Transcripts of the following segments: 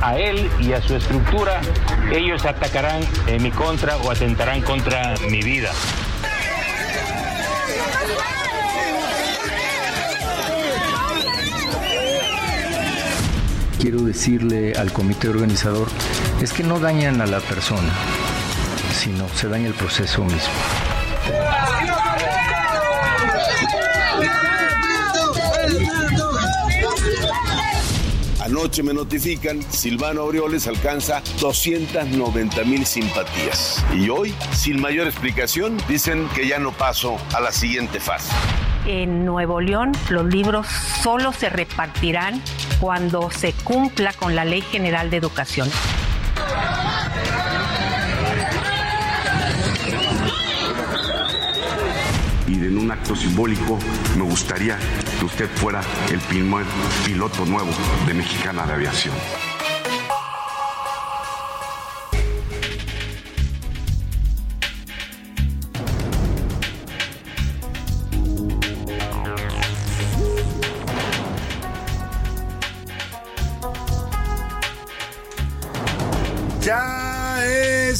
a él y a su estructura, ellos atacarán en mi contra o atentarán contra mi vida. Quiero decirle al comité organizador, es que no dañan a la persona, sino se daña el proceso mismo. Anoche me notifican, Silvano Aureoles alcanza 290 mil simpatías. Y hoy, sin mayor explicación, dicen que ya no paso a la siguiente fase. En Nuevo León los libros solo se repartirán cuando se cumpla con la Ley General de Educación. Y en un acto simbólico me gustaría que usted fuera el piloto nuevo de Mexicana de Aviación.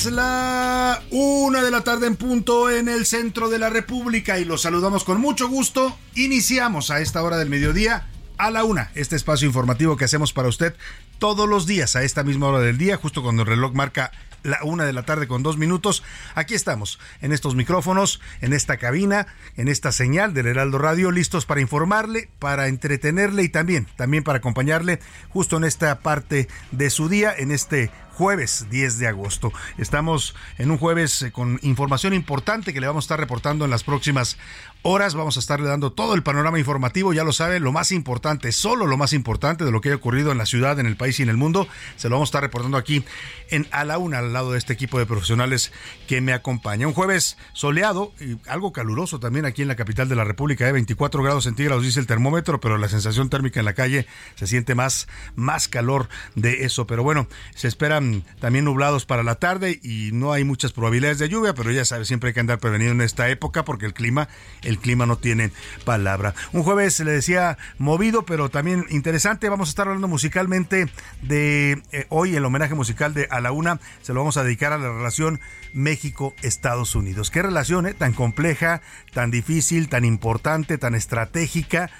Es la una de la tarde en punto en el centro de la República y los saludamos con mucho gusto. Iniciamos a esta hora del mediodía a la una, este espacio informativo que hacemos para usted todos los días a esta misma hora del día, justo cuando el reloj marca la una de la tarde con dos minutos. Aquí estamos, en estos micrófonos, en esta cabina, en esta señal del Heraldo Radio, listos para informarle, para entretenerle y también, también para acompañarle justo en esta parte de su día, en este jueves 10 de agosto. Estamos en un jueves eh, con información importante que le vamos a estar reportando en las próximas horas. Vamos a estarle dando todo el panorama informativo, ya lo sabe, lo más importante, solo lo más importante de lo que haya ocurrido en la ciudad, en el país y en el mundo, se lo vamos a estar reportando aquí en A la Una, al lado de este equipo de profesionales que me acompaña. Un jueves soleado y algo caluroso también aquí en la capital de la República, de 24 grados centígrados dice el termómetro, pero la sensación térmica en la calle se siente más, más calor de eso. Pero bueno, se también nublados para la tarde y no hay muchas probabilidades de lluvia, pero ya sabe, siempre hay que andar prevenido en esta época porque el clima, el clima no tiene palabra. Un jueves, le decía, movido, pero también interesante. Vamos a estar hablando musicalmente de eh, hoy, el homenaje musical de A la Una, se lo vamos a dedicar a la relación México-Estados Unidos. Qué relación, eh? Tan compleja, tan difícil, tan importante, tan estratégica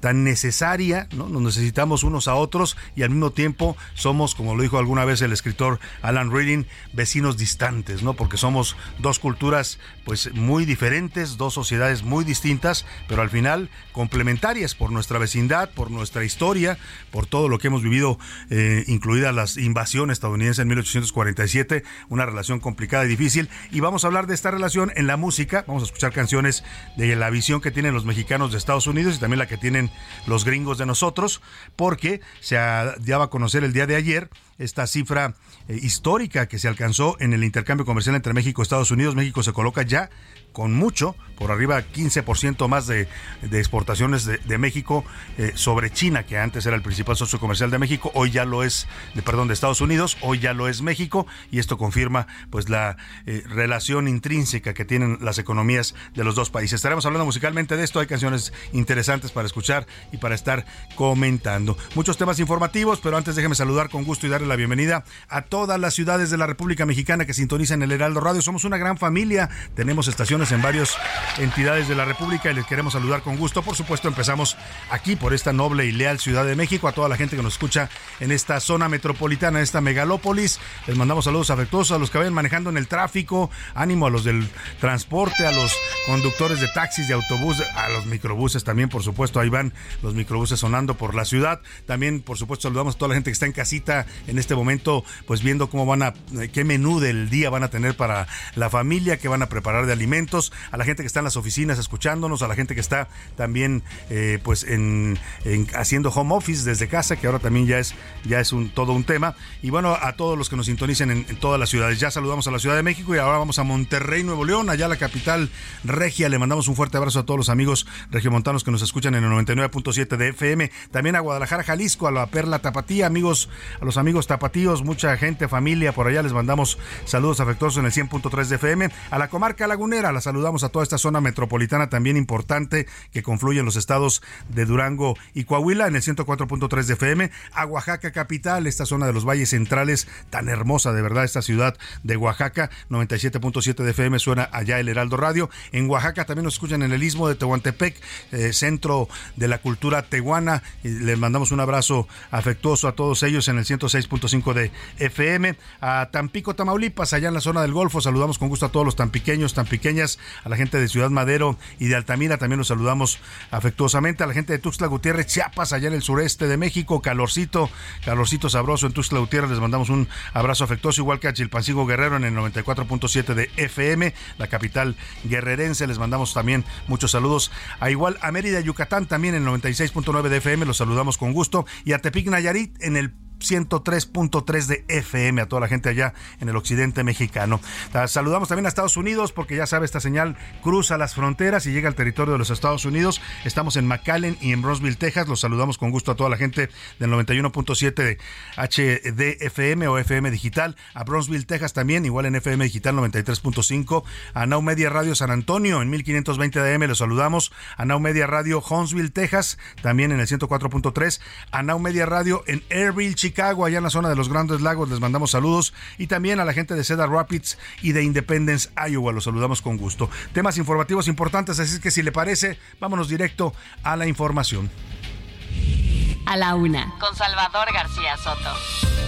tan necesaria, ¿no? Nos necesitamos unos a otros y al mismo tiempo somos, como lo dijo alguna vez el escritor Alan Reading, vecinos distantes, ¿no? Porque somos dos culturas pues muy diferentes, dos sociedades muy distintas, pero al final complementarias por nuestra vecindad, por nuestra historia, por todo lo que hemos vivido, eh, incluidas las invasiones estadounidenses en 1847, una relación complicada y difícil. Y vamos a hablar de esta relación en la música, vamos a escuchar canciones de la visión que tienen los mexicanos de Estados Unidos y también la que tienen los gringos de nosotros, porque se daba a conocer el día de ayer esta cifra eh, histórica que se alcanzó en el intercambio comercial entre México y Estados Unidos. México se coloca ya con mucho, por arriba 15% más de, exportaciones de, México eh, sobre China, que antes era el principal socio comercial de México, hoy ya lo es, perdón, de Estados Unidos, hoy ya lo es México, y esto confirma pues la eh, relación intrínseca que tienen las economías de los dos países. Estaremos hablando musicalmente de esto, hay canciones interesantes para escuchar y para estar comentando. Muchos temas informativos, pero antes déjeme saludar con gusto y darle la bienvenida a todas las ciudades de la República Mexicana que sintonizan el Heraldo Radio. Somos una gran familia, tenemos estaciones en varias entidades de la República y les queremos saludar con gusto. Por supuesto, empezamos aquí por esta noble y leal Ciudad de México, a toda la gente que nos escucha en esta zona metropolitana, en esta megalópolis. Les mandamos saludos afectuosos a los que vayan manejando en el tráfico, ánimo a los del transporte, a los conductores de taxis, de autobús, a los microbuses también, por supuesto, ahí van los microbuses sonando por la ciudad. También, por supuesto, saludamos a toda la gente que está en casita en este momento, pues viendo cómo van a, eh, qué menú del día van a tener para la familia, qué van a preparar de alimentos, a la gente que está en las oficinas escuchándonos, a la gente que está también, eh, pues, en, haciendo home office desde casa, que ahora también ya es, ya es un, todo un tema. Y bueno, a todos los que nos sintonicen en, en todas las ciudades. Ya saludamos a la Ciudad de México y ahora vamos a Monterrey, Nuevo León, allá la capital regia. Le mandamos un fuerte abrazo a todos los amigos regiomontanos que nos escuchan en el 99.7 de FM. También a Guadalajara, Jalisco, a la Perla Tapatía, amigos, a los amigos tapatíos, mucha gente, familia por allá. Les mandamos saludos afectuosos en el 100.3 de FM. A la comarca lagunera, la saludamos a toda esta zona metropolitana también importante que confluye en los estados de Durango y Coahuila en el 104.3 de FM. A Oaxaca capital, esta zona de los valles centrales, tan hermosa de verdad, esta ciudad de Oaxaca, 97.7 de FM suena allá el Heraldo Radio. En Oaxaca también nos escuchan en el istmo de Tehuantepec, eh, centro de la cultura tehuana. Les mandamos un abrazo afectuoso a todos ellos en el 106.5 de FM. A Tampico, Tamaulipas, allá en la zona del Golfo, saludamos con gusto a todos los tan pequeñas, a la gente de Ciudad Madero y de Altamira, también los saludamos afectuosamente. A la gente de Tuxtla Gutiérrez, Chiapas, allá en el sureste de México, calorcito, calorcito sabroso en Tuxtla Gutiérrez, les mandamos un abrazo afectuoso, igual que a Chilpancingo Guerrero en el 94.7 de FM, la capital guerrerense. Les mandamos también muchos saludos. A igual a Mérida, Yucatán, también en el 96.9 de FM, los saludamos con gusto. Y a Tepic Nayarit en el 103.3 de FM a toda la gente allá en el occidente mexicano. Ah, saludamos también a Estados Unidos porque ya sabe, esta señal cruza las fronteras y llega al territorio de los Estados Unidos. Estamos en McAllen y en Brownsville, Texas. Los saludamos con gusto a toda la gente del 91.7 de HDFM o FM Digital. A Brownsville, Texas también, igual en FM Digital 93.5. A Now Media Radio San Antonio en 1520 de AM. Los saludamos. A Now Media Radio Huntsville, Texas, también en el 104.3. A Now Media Radio en Airville, Chicago, allá en la zona de los Grandes Lagos, les mandamos saludos. Y también a la gente de Cedar Rapids y de Independence, Iowa, los saludamos con gusto. Temas informativos importantes, así que si le parece, vámonos directo a la información. A la una. Con Salvador García Soto.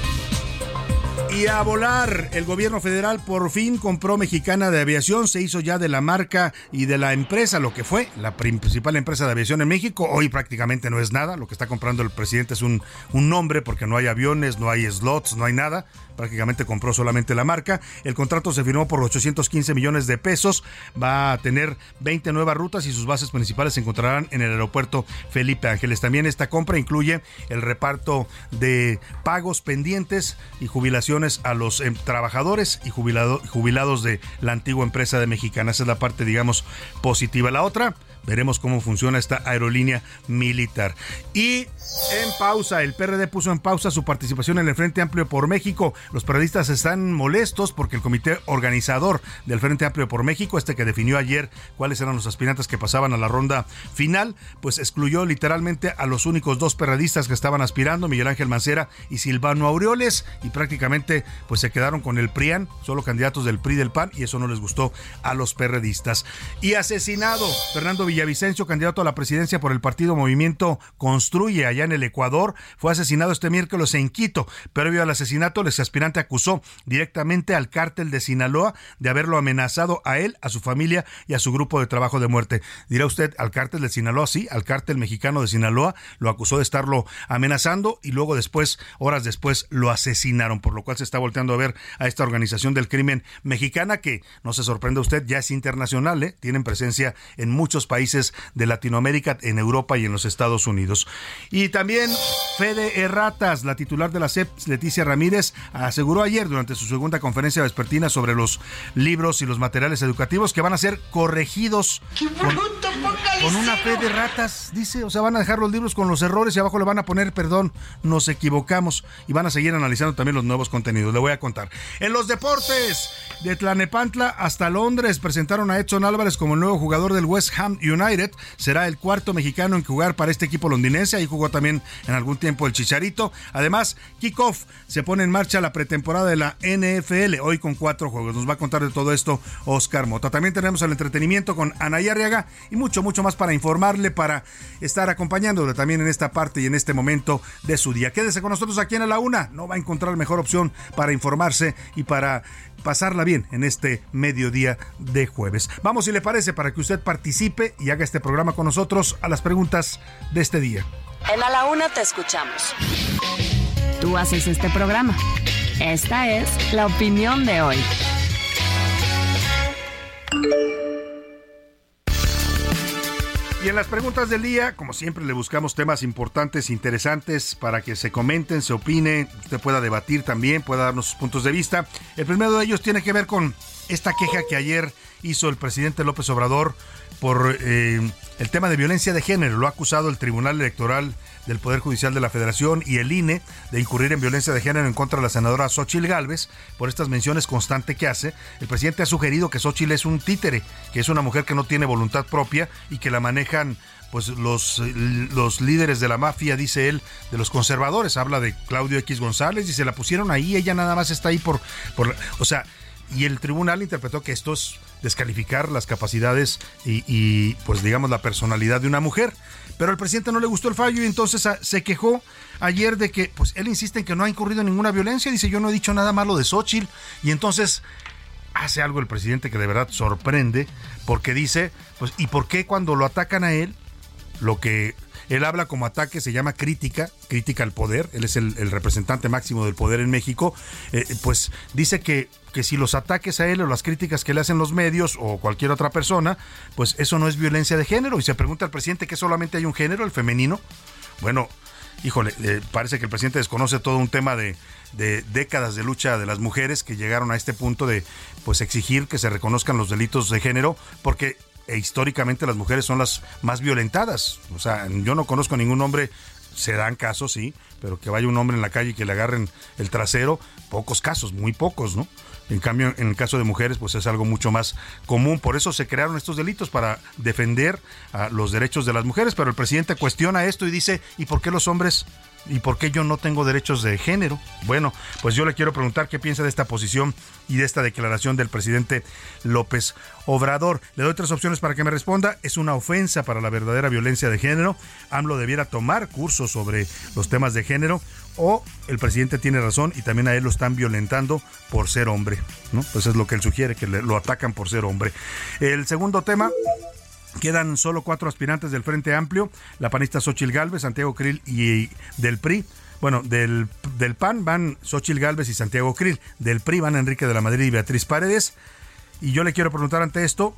Y a volar, el gobierno federal por fin compró Mexicana de Aviación, se hizo ya de la marca y de la empresa, lo que fue la principal empresa de aviación en México. Hoy prácticamente no es nada, lo que está comprando el presidente es un, un nombre porque no hay aviones, no hay slots, no hay nada prácticamente compró solamente la marca. El contrato se firmó por 815 millones de pesos. Va a tener 20 nuevas rutas y sus bases principales se encontrarán en el aeropuerto Felipe Ángeles. También esta compra incluye el reparto de pagos pendientes y jubilaciones a los em, trabajadores y jubilados de la antigua empresa de Mexicana. Esa es la parte, digamos, positiva. La otra Veremos cómo funciona esta aerolínea militar. Y en pausa, el PRD puso en pausa su participación en el Frente Amplio por México. Los periodistas están molestos porque el comité organizador del Frente Amplio por México, este que definió ayer cuáles eran los aspirantes que pasaban a la ronda final, pues excluyó literalmente a los únicos dos perredistas que estaban aspirando, Miguel Ángel Mancera y Silvano Aureoles, y prácticamente pues se quedaron con el PRIAN, solo candidatos del PRI del PAN, y eso no les gustó a los perredistas. Y asesinado, Fernando Villavicencio, candidato a la presidencia por el partido Movimiento Construye allá en el Ecuador, fue asesinado este miércoles en Quito. Previo al asesinato, el aspirante acusó directamente al cártel de Sinaloa de haberlo amenazado a él, a su familia y a su grupo de trabajo de muerte. Dirá usted, al cártel de Sinaloa, sí, al cártel mexicano de Sinaloa, lo acusó de estarlo amenazando y luego después, horas después, lo asesinaron, por lo cual se está volteando a ver a esta organización del crimen mexicana que, no se sorprende usted, ya es internacional, ¿eh? tienen presencia en muchos países de Latinoamérica, en Europa y en los Estados Unidos. Y también Fede Erratas, la titular de la CEP, Leticia Ramírez, aseguró ayer durante su segunda conferencia vespertina sobre los libros y los materiales educativos que van a ser corregidos. con una fe de ratas, dice, o sea, van a dejar los libros con los errores y abajo le van a poner perdón, nos equivocamos y van a seguir analizando también los nuevos contenidos. Le voy a contar. En los deportes, de Tlanepantla hasta Londres presentaron a Edson Álvarez como el nuevo jugador del West Ham United. Será el cuarto mexicano en jugar para este equipo londinense. Ahí jugó también en algún tiempo el Chicharito. Además, kickoff se pone en marcha la pretemporada de la NFL, hoy con cuatro juegos. Nos va a contar de todo esto Oscar Mota. También tenemos el entretenimiento con Anaya Arriaga y mucho, mucho más para informarle, para estar acompañándole también en esta parte y en este momento de su día. Quédese con nosotros aquí en la una. No va a encontrar mejor opción para informarse y para pasarla bien en este mediodía de jueves. Vamos, si le parece, para que usted participe y haga este programa con nosotros a las preguntas de este día. En A la Una te escuchamos. Tú haces este programa. Esta es la opinión de hoy. Y en las preguntas del día, como siempre, le buscamos temas importantes, interesantes, para que se comenten, se opine, usted pueda debatir también, pueda darnos sus puntos de vista. El primero de ellos tiene que ver con esta queja que ayer hizo el presidente López Obrador por eh, el tema de violencia de género. Lo ha acusado el Tribunal Electoral del Poder Judicial de la Federación y el INE de incurrir en violencia de género en contra de la senadora Xochil Gálvez por estas menciones constantes que hace. El presidente ha sugerido que Xochil es un títere, que es una mujer que no tiene voluntad propia y que la manejan pues los, los líderes de la mafia, dice él, de los conservadores. Habla de Claudio X González y se la pusieron ahí, ella nada más está ahí por... por o sea, y el tribunal interpretó que esto es descalificar las capacidades y, y, pues digamos la personalidad de una mujer. Pero al presidente no le gustó el fallo y entonces se quejó ayer de que pues él insiste en que no ha incurrido en ninguna violencia, dice yo no he dicho nada malo de Xochitl. Y entonces hace algo el presidente que de verdad sorprende porque dice pues ¿y por qué cuando lo atacan a él lo que él habla como ataque, se llama crítica, crítica al poder, él es el, representante máximo del poder en México, eh, pues dice que, que si los ataques a él o las críticas que le hacen los medios o cualquier otra persona, pues eso no es violencia de género. Y se pregunta al presidente que solamente hay un género, el femenino. Bueno, híjole, eh, parece que el presidente desconoce todo un tema de, de, décadas de lucha de las mujeres que llegaron a este punto de pues exigir que se reconozcan los delitos de género, porque e históricamente las mujeres son las más violentadas. O sea, yo no conozco ningún hombre, se dan casos, sí, pero que vaya un hombre en la calle y que le agarren el trasero, pocos casos, muy pocos, ¿no? En cambio, en el caso de mujeres, pues es algo mucho más común. Por eso se crearon estos delitos para defender a los derechos de las mujeres. Pero el presidente cuestiona esto y dice, ¿y por qué los hombres ¿Y por qué yo no tengo derechos de género? Bueno, pues yo le quiero preguntar qué piensa de esta posición y de esta declaración del presidente López Obrador. Le doy tres opciones para que me responda. Es una ofensa para la verdadera violencia de género. AMLO debiera tomar cursos sobre los temas de género o el presidente tiene razón y también a él lo están violentando por ser hombre, ¿no? Pues es lo que él sugiere, que lo atacan por ser hombre. El segundo tema Quedan solo cuatro aspirantes del Frente Amplio, la panista Xochil Gálvez, Santiago Krill y del PRI. Bueno, del, del PAN van Xochil Gálvez y Santiago Krill, del PRI van Enrique de la Madrid y Beatriz Paredes. Y yo le quiero preguntar ante esto,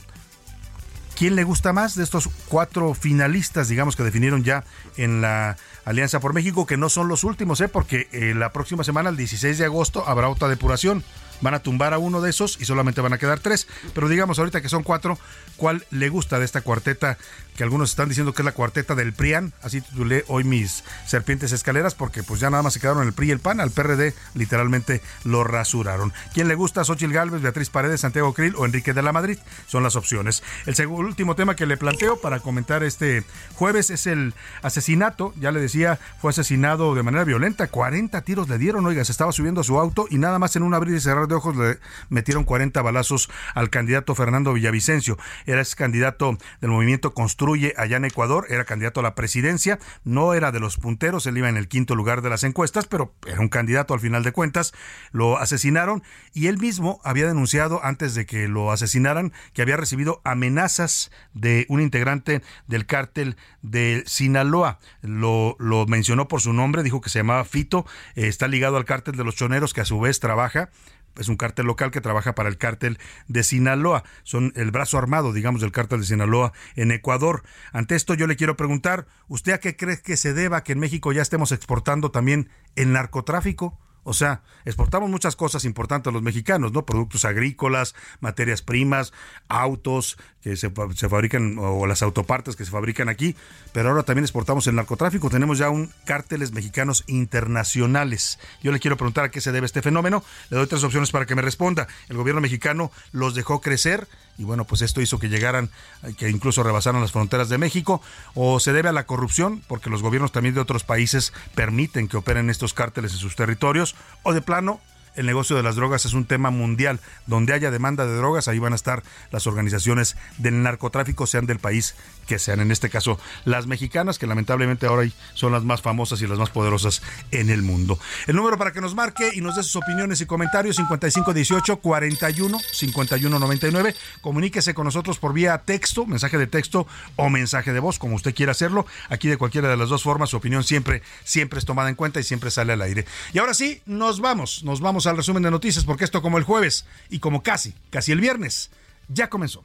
¿quién le gusta más de estos cuatro finalistas, digamos, que definieron ya en la Alianza por México, que no son los últimos, ¿eh? porque eh, la próxima semana, el 16 de agosto, habrá otra depuración van a tumbar a uno de esos y solamente van a quedar tres. Pero digamos ahorita que son cuatro, ¿cuál le gusta de esta cuarteta que algunos están diciendo que es la cuarteta del PRIAN, así titulé hoy mis serpientes escaleras, porque pues ya nada más se quedaron el PRI y el PAN, al PRD literalmente lo rasuraron. ¿Quién le gusta? Xochil Gálvez, Beatriz Paredes, Santiago Krill o Enrique de la Madrid, son las opciones. El último tema que le planteo para comentar este jueves es el asesinato, ya le decía, fue asesinado de manera violenta, 40 tiros le dieron, oiga, se estaba subiendo a su auto y nada más en un abrir y cerrar de ojos le metieron 40 balazos al candidato Fernando Villavicencio, era ese candidato del movimiento construye allá en Ecuador, era candidato a la presidencia, no era de los punteros, él iba en el quinto lugar de las encuestas, pero era un candidato al final de cuentas, lo asesinaron y él mismo había denunciado antes de que lo asesinaran que había recibido amenazas de un integrante del cártel de Sinaloa, lo, lo mencionó por su nombre, dijo que se llamaba Fito, eh, está ligado al cártel de los choneros que a su vez trabaja es un cártel local que trabaja para el cártel de Sinaloa. Son el brazo armado, digamos, del cártel de Sinaloa en Ecuador. Ante esto yo le quiero preguntar, ¿usted a qué cree que se deba que en México ya estemos exportando también el narcotráfico? O sea, exportamos muchas cosas importantes los mexicanos, ¿no? Productos agrícolas, materias primas, autos que se, fabrican, o las autopartes que se fabrican aquí, pero ahora también exportamos el narcotráfico. Tenemos ya un cárteles mexicanos internacionales. Yo le quiero preguntar a qué se debe este fenómeno. Le doy tres opciones para que me responda. El gobierno mexicano los dejó crecer y bueno, pues esto hizo que llegaran, que incluso rebasaran las fronteras de México, o se debe a la corrupción, porque los gobiernos también de otros países permiten que operen estos cárteles en sus territorios, o de plano el negocio de las drogas es un tema mundial. Donde haya demanda de drogas, ahí van a estar las organizaciones del narcotráfico, sean del país que sean. En este caso, las mexicanas, que lamentablemente ahora son las más famosas y las más poderosas en el mundo. El número para que nos marque y nos dé sus opiniones y comentarios, 5518 41 5199. Comuníquese con nosotros por vía texto, mensaje de texto o mensaje de voz, como usted quiera hacerlo. Aquí de cualquiera de las dos formas, su opinión siempre, siempre es tomada en cuenta y siempre sale al aire. Y ahora sí, nos vamos, nos vamos al resumen de noticias porque esto como el jueves y como casi, casi el viernes, ya comenzó.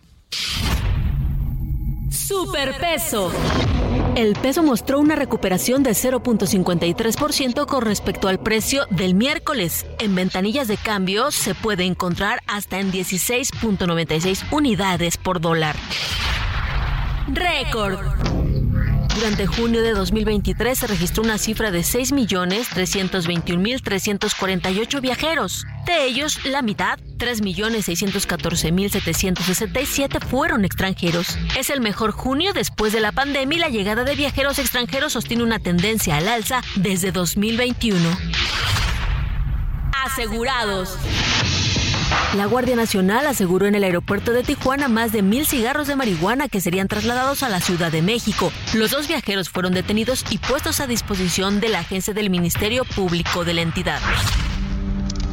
Superpeso. El peso mostró una recuperación de 0.53% con respecto al precio del miércoles. En ventanillas de cambio se puede encontrar hasta en 16.96 unidades por dólar. Récord. Durante junio de 2023 se registró una cifra de 6.321.348 viajeros. De ellos, la mitad, 3.614.767, fueron extranjeros. Es el mejor junio después de la pandemia y la llegada de viajeros extranjeros sostiene una tendencia al alza desde 2021. Asegurados. La Guardia Nacional aseguró en el aeropuerto de Tijuana más de mil cigarros de marihuana que serían trasladados a la Ciudad de México. Los dos viajeros fueron detenidos y puestos a disposición de la agencia del Ministerio Público de la entidad.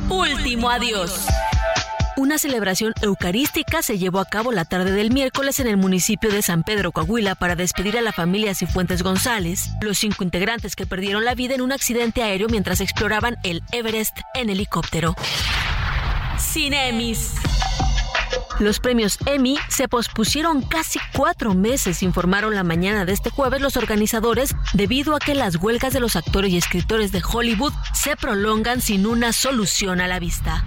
Último adiós. Una celebración eucarística se llevó a cabo la tarde del miércoles en el municipio de San Pedro, Coahuila, para despedir a la familia Cifuentes González, los cinco integrantes que perdieron la vida en un accidente aéreo mientras exploraban el Everest en helicóptero. Cinemis. Los premios Emmy se pospusieron casi cuatro meses, informaron la mañana de este jueves los organizadores, debido a que las huelgas de los actores y escritores de Hollywood se prolongan sin una solución a la vista.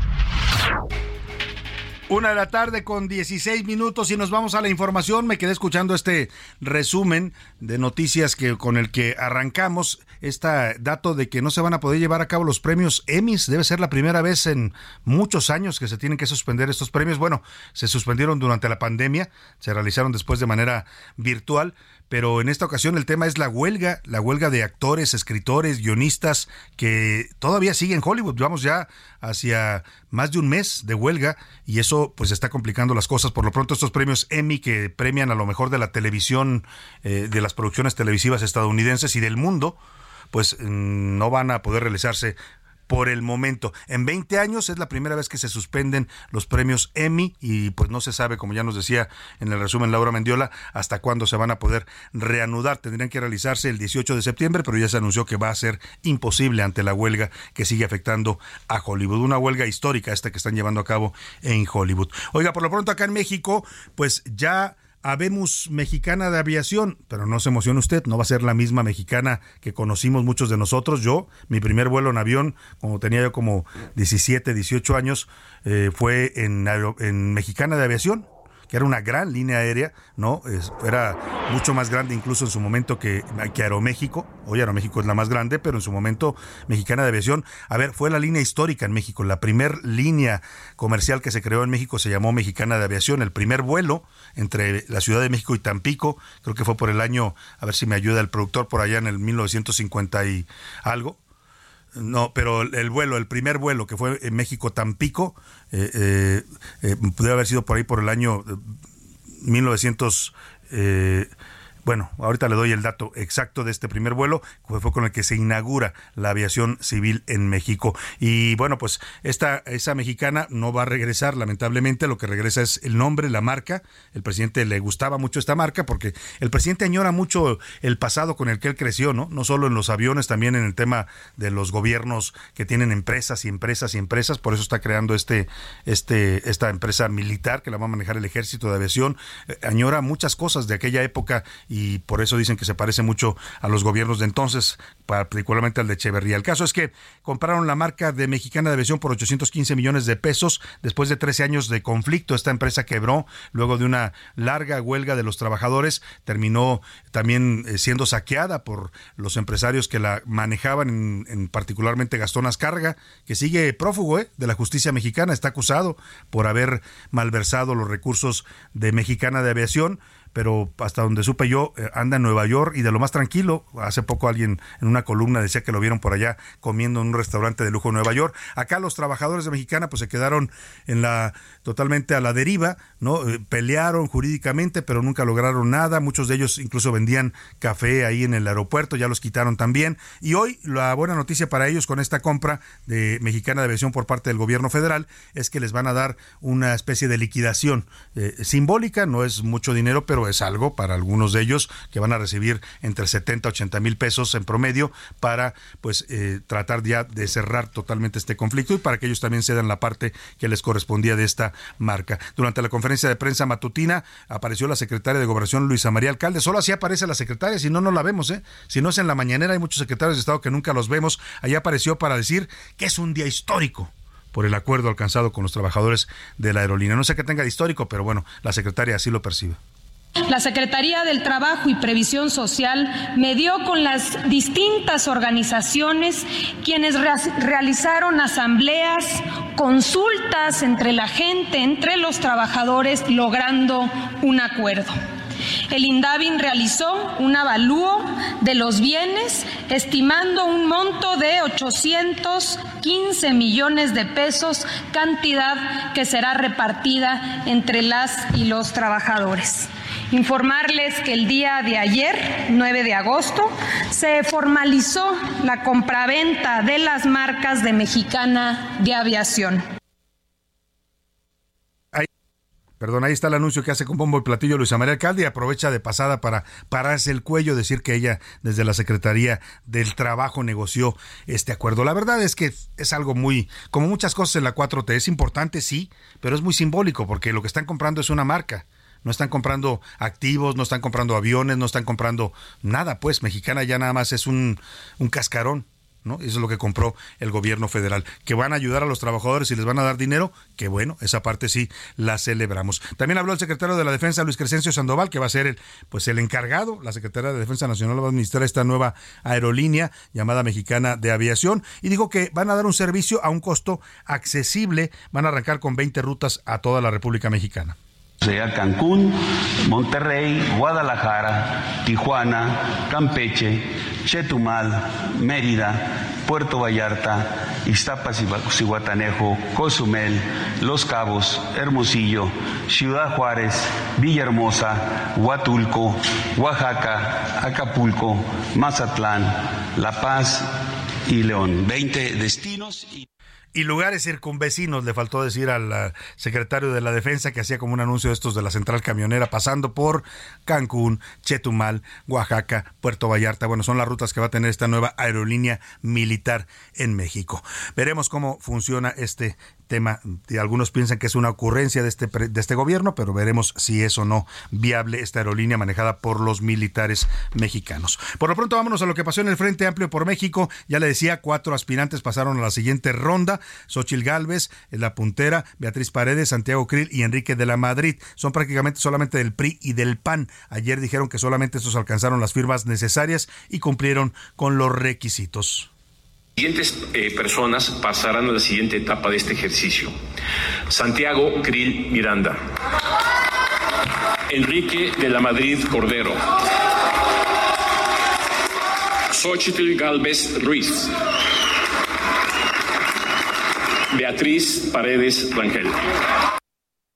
Una de la tarde con 16 minutos y nos vamos a la información. Me quedé escuchando este resumen de noticias que con el que arrancamos. Este dato de que no se van a poder llevar a cabo los premios Emmys. Debe ser la primera vez en muchos años que se tienen que suspender estos premios. Bueno, se suspendieron durante la pandemia, se realizaron después de manera virtual pero en esta ocasión el tema es la huelga, la huelga de actores, escritores, guionistas que todavía siguen en Hollywood. Vamos ya hacia más de un mes de huelga y eso pues está complicando las cosas. Por lo pronto estos premios Emmy que premian a lo mejor de la televisión, eh, de las producciones televisivas estadounidenses y del mundo, pues mm, no van a poder realizarse por el momento. En 20 años es la primera vez que se suspenden los premios Emmy y pues no se sabe, como ya nos decía en el resumen Laura Mendiola, hasta cuándo se van a poder reanudar. Tendrían que realizarse el 18 de septiembre, pero ya se anunció que va a ser imposible ante la huelga que sigue afectando a Hollywood. Una huelga histórica esta que están llevando a cabo en Hollywood. Oiga, por lo pronto acá en México, pues ya habemos mexicana de aviación, pero no se emocione usted, no va a ser la misma mexicana que conocimos muchos de nosotros. Yo, mi primer vuelo en avión, como tenía yo como 17, 18 años, eh, fue en, en mexicana de aviación, que era una gran línea aérea, ¿no? era mucho más grande incluso en su momento que, que Aeroméxico. Hoy Aeroméxico es la más grande, pero en su momento Mexicana de Aviación, a ver, fue la línea histórica en México. La primer línea comercial que se creó en México se llamó Mexicana de Aviación. El primer vuelo entre la Ciudad de México y Tampico, creo que fue por el año, a ver si me ayuda el productor por allá en el 1950 y algo, no, pero el vuelo, el primer vuelo que fue en México Tampico, eh, eh, eh, puede haber sido por ahí por el año 1900. Eh, bueno, ahorita le doy el dato exacto de este primer vuelo, que fue con el que se inaugura la aviación civil en México. Y bueno, pues esta, esa mexicana no va a regresar, lamentablemente, lo que regresa es el nombre, la marca. El presidente le gustaba mucho esta marca porque el presidente añora mucho el pasado con el que él creció, ¿no? No solo en los aviones, también en el tema de los gobiernos que tienen empresas y empresas y empresas, por eso está creando este, este, esta empresa militar que la va a manejar el ejército de aviación. Eh, añora muchas cosas de aquella época y y por eso dicen que se parece mucho a los gobiernos de entonces, particularmente al de Echeverría. El caso es que compraron la marca de Mexicana de Aviación por 815 millones de pesos después de 13 años de conflicto. Esta empresa quebró luego de una larga huelga de los trabajadores, terminó también eh, siendo saqueada por los empresarios que la manejaban, en, particularmente Gastón Azcarga, que sigue prófugo eh, de la justicia mexicana, está acusado por haber malversado los recursos de Mexicana de Aviación pero hasta donde supe yo, eh, anda en Nueva York y de lo más tranquilo. Hace poco alguien en una columna decía que lo vieron por allá comiendo en un restaurante de lujo en Nueva York. Acá los trabajadores de Mexicana pues se quedaron en la totalmente a la deriva, ¿no? Eh, pelearon jurídicamente, pero nunca lograron nada. Muchos de ellos incluso vendían café ahí en el aeropuerto, ya los quitaron también. Y hoy la buena noticia para ellos con esta compra de Mexicana de Aviación por parte del gobierno federal es que les van a dar una especie de liquidación eh, simbólica, no es mucho dinero, pero es algo para algunos de ellos que van a recibir entre 70 y 80 mil pesos en promedio para pues eh, tratar ya de cerrar totalmente este conflicto y para que ellos también cedan la parte que les correspondía de esta marca. Durante la conferencia de prensa matutina apareció la secretaria de Gobernación Luisa María Alcalde. Solo así aparece la secretaria, si no, no la vemos. ¿eh? Si no es en la mañanera, hay muchos secretarios de Estado que nunca los vemos. Allí apareció para decir que es un día histórico por el acuerdo alcanzado con los trabajadores de la aerolínea. No sé qué tenga de histórico, pero bueno, la secretaria así lo percibe. La Secretaría del Trabajo y Previsión Social medió con las distintas organizaciones quienes realizaron asambleas, consultas entre la gente, entre los trabajadores, logrando un acuerdo. El INDAVIN realizó un avalúo de los bienes, estimando un monto de 815 millones de pesos, cantidad que será repartida entre las y los trabajadores. Informarles que el día de ayer, 9 de agosto, se formalizó la compraventa de las marcas de Mexicana de Aviación. Perdón, ahí está el anuncio que hace con bombo y platillo Luisa María Alcalde y aprovecha de pasada para pararse el cuello, decir que ella desde la Secretaría del Trabajo negoció este acuerdo. La verdad es que es algo muy, como muchas cosas en la 4T, es importante, sí, pero es muy simbólico porque lo que están comprando es una marca no están comprando activos, no están comprando aviones, no están comprando nada, pues Mexicana ya nada más es un, un cascarón. ¿no? Eso es lo que compró el gobierno federal. Que van a ayudar a los trabajadores y les van a dar dinero, que bueno, esa parte sí la celebramos. También habló el secretario de la Defensa, Luis Crescencio Sandoval, que va a ser el, pues el encargado, la Secretaría de Defensa Nacional va a administrar esta nueva aerolínea llamada Mexicana de Aviación, y dijo que van a dar un servicio a un costo accesible, van a arrancar con 20 rutas a toda la República Mexicana sea Cancún, Monterrey, Guadalajara, Tijuana, Campeche, Chetumal, Mérida, Puerto Vallarta, Iztapas y Guatanejo, Cozumel, Los Cabos, Hermosillo, Ciudad Juárez, Villahermosa, Huatulco, Oaxaca, Acapulco, Mazatlán, La Paz y León. 20 destinos y lugares circunvecinos, le faltó decir al secretario de la Defensa que hacía como un anuncio de estos de la central camionera, pasando por Cancún, Chetumal, Oaxaca, Puerto Vallarta. Bueno, son las rutas que va a tener esta nueva aerolínea militar en México. Veremos cómo funciona este tema. Algunos piensan que es una ocurrencia de este, de este gobierno, pero veremos si es o no viable esta aerolínea manejada por los militares mexicanos. Por lo pronto, vámonos a lo que pasó en el Frente Amplio por México. Ya le decía, cuatro aspirantes pasaron a la siguiente ronda. Xochil Gálvez, la puntera, Beatriz Paredes, Santiago Krill y Enrique de la Madrid. Son prácticamente solamente del PRI y del PAN. Ayer dijeron que solamente estos alcanzaron las firmas necesarias y cumplieron con los requisitos siguientes eh, personas pasarán a la siguiente etapa de este ejercicio. Santiago Krill Miranda. Enrique de la Madrid Cordero. Xochitl Galvez Ruiz. Beatriz Paredes Rangel.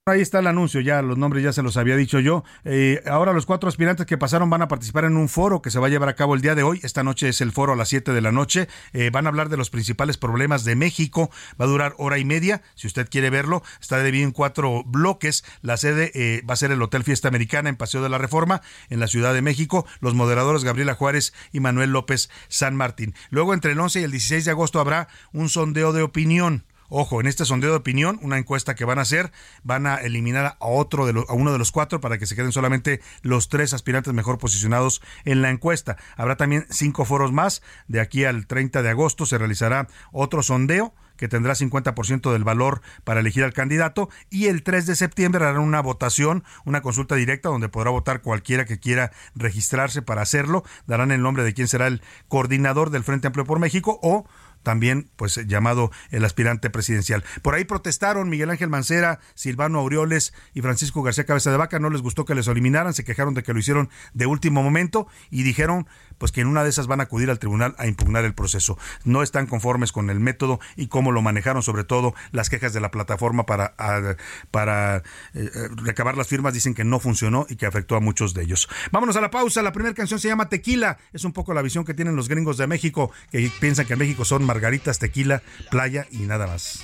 Ahí está el anuncio, ya los nombres ya se los había dicho yo. Eh, ahora los cuatro aspirantes que pasaron van a participar en un foro que se va a llevar a cabo el día de hoy. Esta noche es el foro a las 7 de la noche. Eh, van a hablar de los principales problemas de México. Va a durar hora y media. Si usted quiere verlo, está dividido en cuatro bloques. La sede eh, va a ser el Hotel Fiesta Americana en Paseo de la Reforma, en la Ciudad de México. Los moderadores Gabriela Juárez y Manuel López San Martín. Luego, entre el 11 y el 16 de agosto, habrá un sondeo de opinión Ojo, en este sondeo de opinión, una encuesta que van a hacer, van a eliminar a otro de a uno de los cuatro para que se queden solamente los tres aspirantes mejor posicionados en la encuesta. Habrá también cinco foros más. De aquí al 30 de agosto se realizará otro sondeo que tendrá 50% del valor para elegir al candidato y el 3 de septiembre harán una votación, una consulta directa donde podrá votar cualquiera que quiera registrarse para hacerlo, darán el nombre de quién será el coordinador del Frente Amplio por México o también pues llamado el aspirante presidencial. Por ahí protestaron Miguel Ángel Mancera, Silvano Aureoles y Francisco García Cabeza de Vaca, no les gustó que les eliminaran, se quejaron de que lo hicieron de último momento y dijeron pues que en una de esas van a acudir al tribunal a impugnar el proceso. No están conformes con el método y cómo lo manejaron, sobre todo las quejas de la plataforma para, para eh, eh, recabar las firmas, dicen que no funcionó y que afectó a muchos de ellos. Vámonos a la pausa, la primera canción se llama Tequila, es un poco la visión que tienen los gringos de México, que piensan que en México son margaritas, tequila, playa y nada más.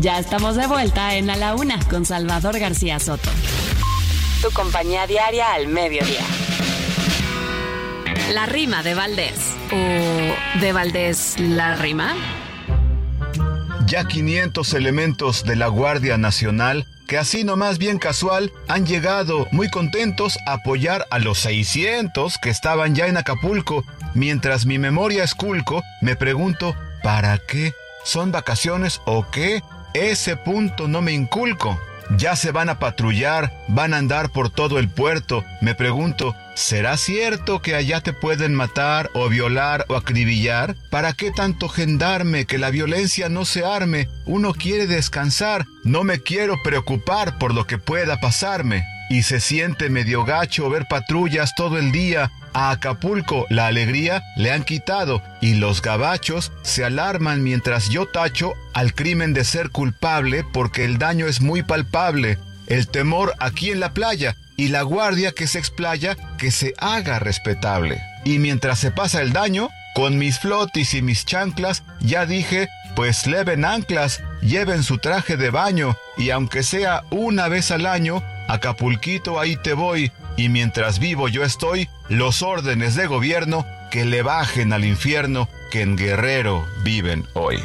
Ya estamos de vuelta en A la Una con Salvador García Soto. Tu compañía diaria al mediodía. La rima de Valdés. ¿O de Valdés la rima? Ya 500 elementos de la Guardia Nacional que así nomás bien casual han llegado muy contentos a apoyar a los 600 que estaban ya en Acapulco. Mientras mi memoria esculco, me pregunto, ¿para qué? ¿Son vacaciones o qué? Ese punto no me inculco. Ya se van a patrullar, van a andar por todo el puerto. Me pregunto, ¿será cierto que allá te pueden matar o violar o acribillar? ¿Para qué tanto gendarme que la violencia no se arme? Uno quiere descansar, no me quiero preocupar por lo que pueda pasarme. Y se siente medio gacho ver patrullas todo el día a Acapulco la alegría le han quitado y los gabachos se alarman mientras yo tacho al crimen de ser culpable porque el daño es muy palpable. El temor aquí en la playa y la guardia que se explaya que se haga respetable. Y mientras se pasa el daño, con mis flotis y mis chanclas, ya dije, pues leven anclas, lleven su traje de baño, y aunque sea una vez al año, Acapulquito ahí te voy, y mientras vivo yo estoy, los órdenes de gobierno que le bajen al infierno que en Guerrero viven hoy.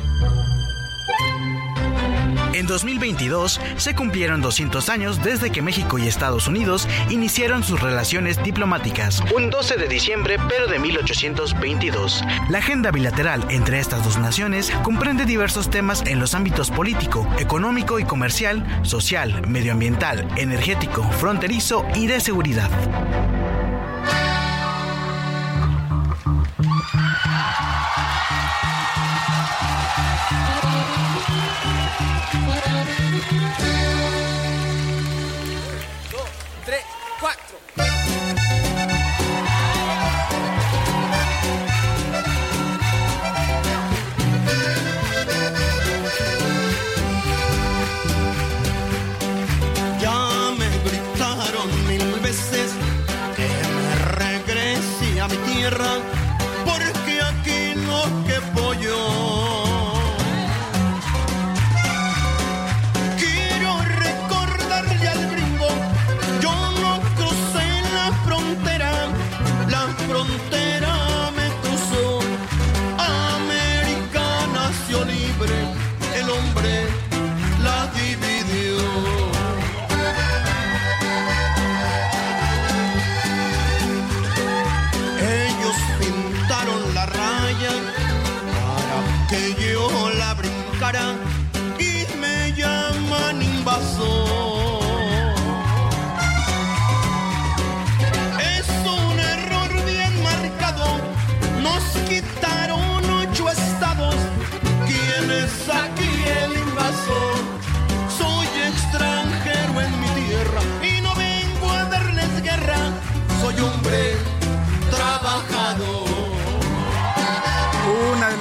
En 2022 se cumplieron 200 años desde que México y Estados Unidos iniciaron sus relaciones diplomáticas, un 12 de diciembre pero de 1822. La agenda bilateral entre estas dos naciones comprende diversos temas en los ámbitos político, económico y comercial, social, medioambiental, energético, fronterizo y de seguridad. La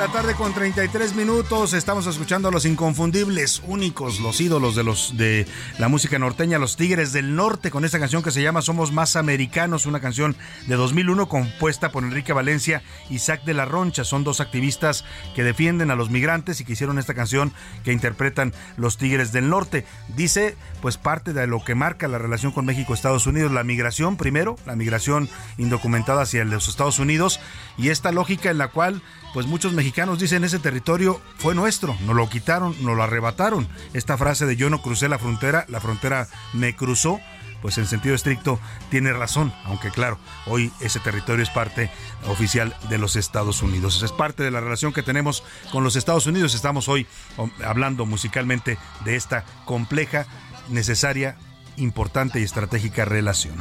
tarde con 33 minutos. Estamos escuchando a los inconfundibles, únicos, los ídolos de los de la música norteña, los Tigres del Norte, con esta canción que se llama Somos Más Americanos, una canción de 2001 compuesta por Enrique Valencia y Isaac de la Roncha. Son dos activistas que defienden a los migrantes y que hicieron esta canción que interpretan los Tigres del Norte. Dice, pues parte de lo que marca la relación con México Estados Unidos, la migración primero, la migración indocumentada hacia los Estados Unidos y esta lógica en la cual pues muchos mexicanos dicen ese territorio fue nuestro, nos lo quitaron, nos lo arrebataron. Esta frase de yo no crucé la frontera, la frontera me cruzó, pues en sentido estricto tiene razón, aunque claro, hoy ese territorio es parte oficial de los Estados Unidos. Es parte de la relación que tenemos con los Estados Unidos. Estamos hoy um, hablando musicalmente de esta compleja, necesaria, importante y estratégica relación.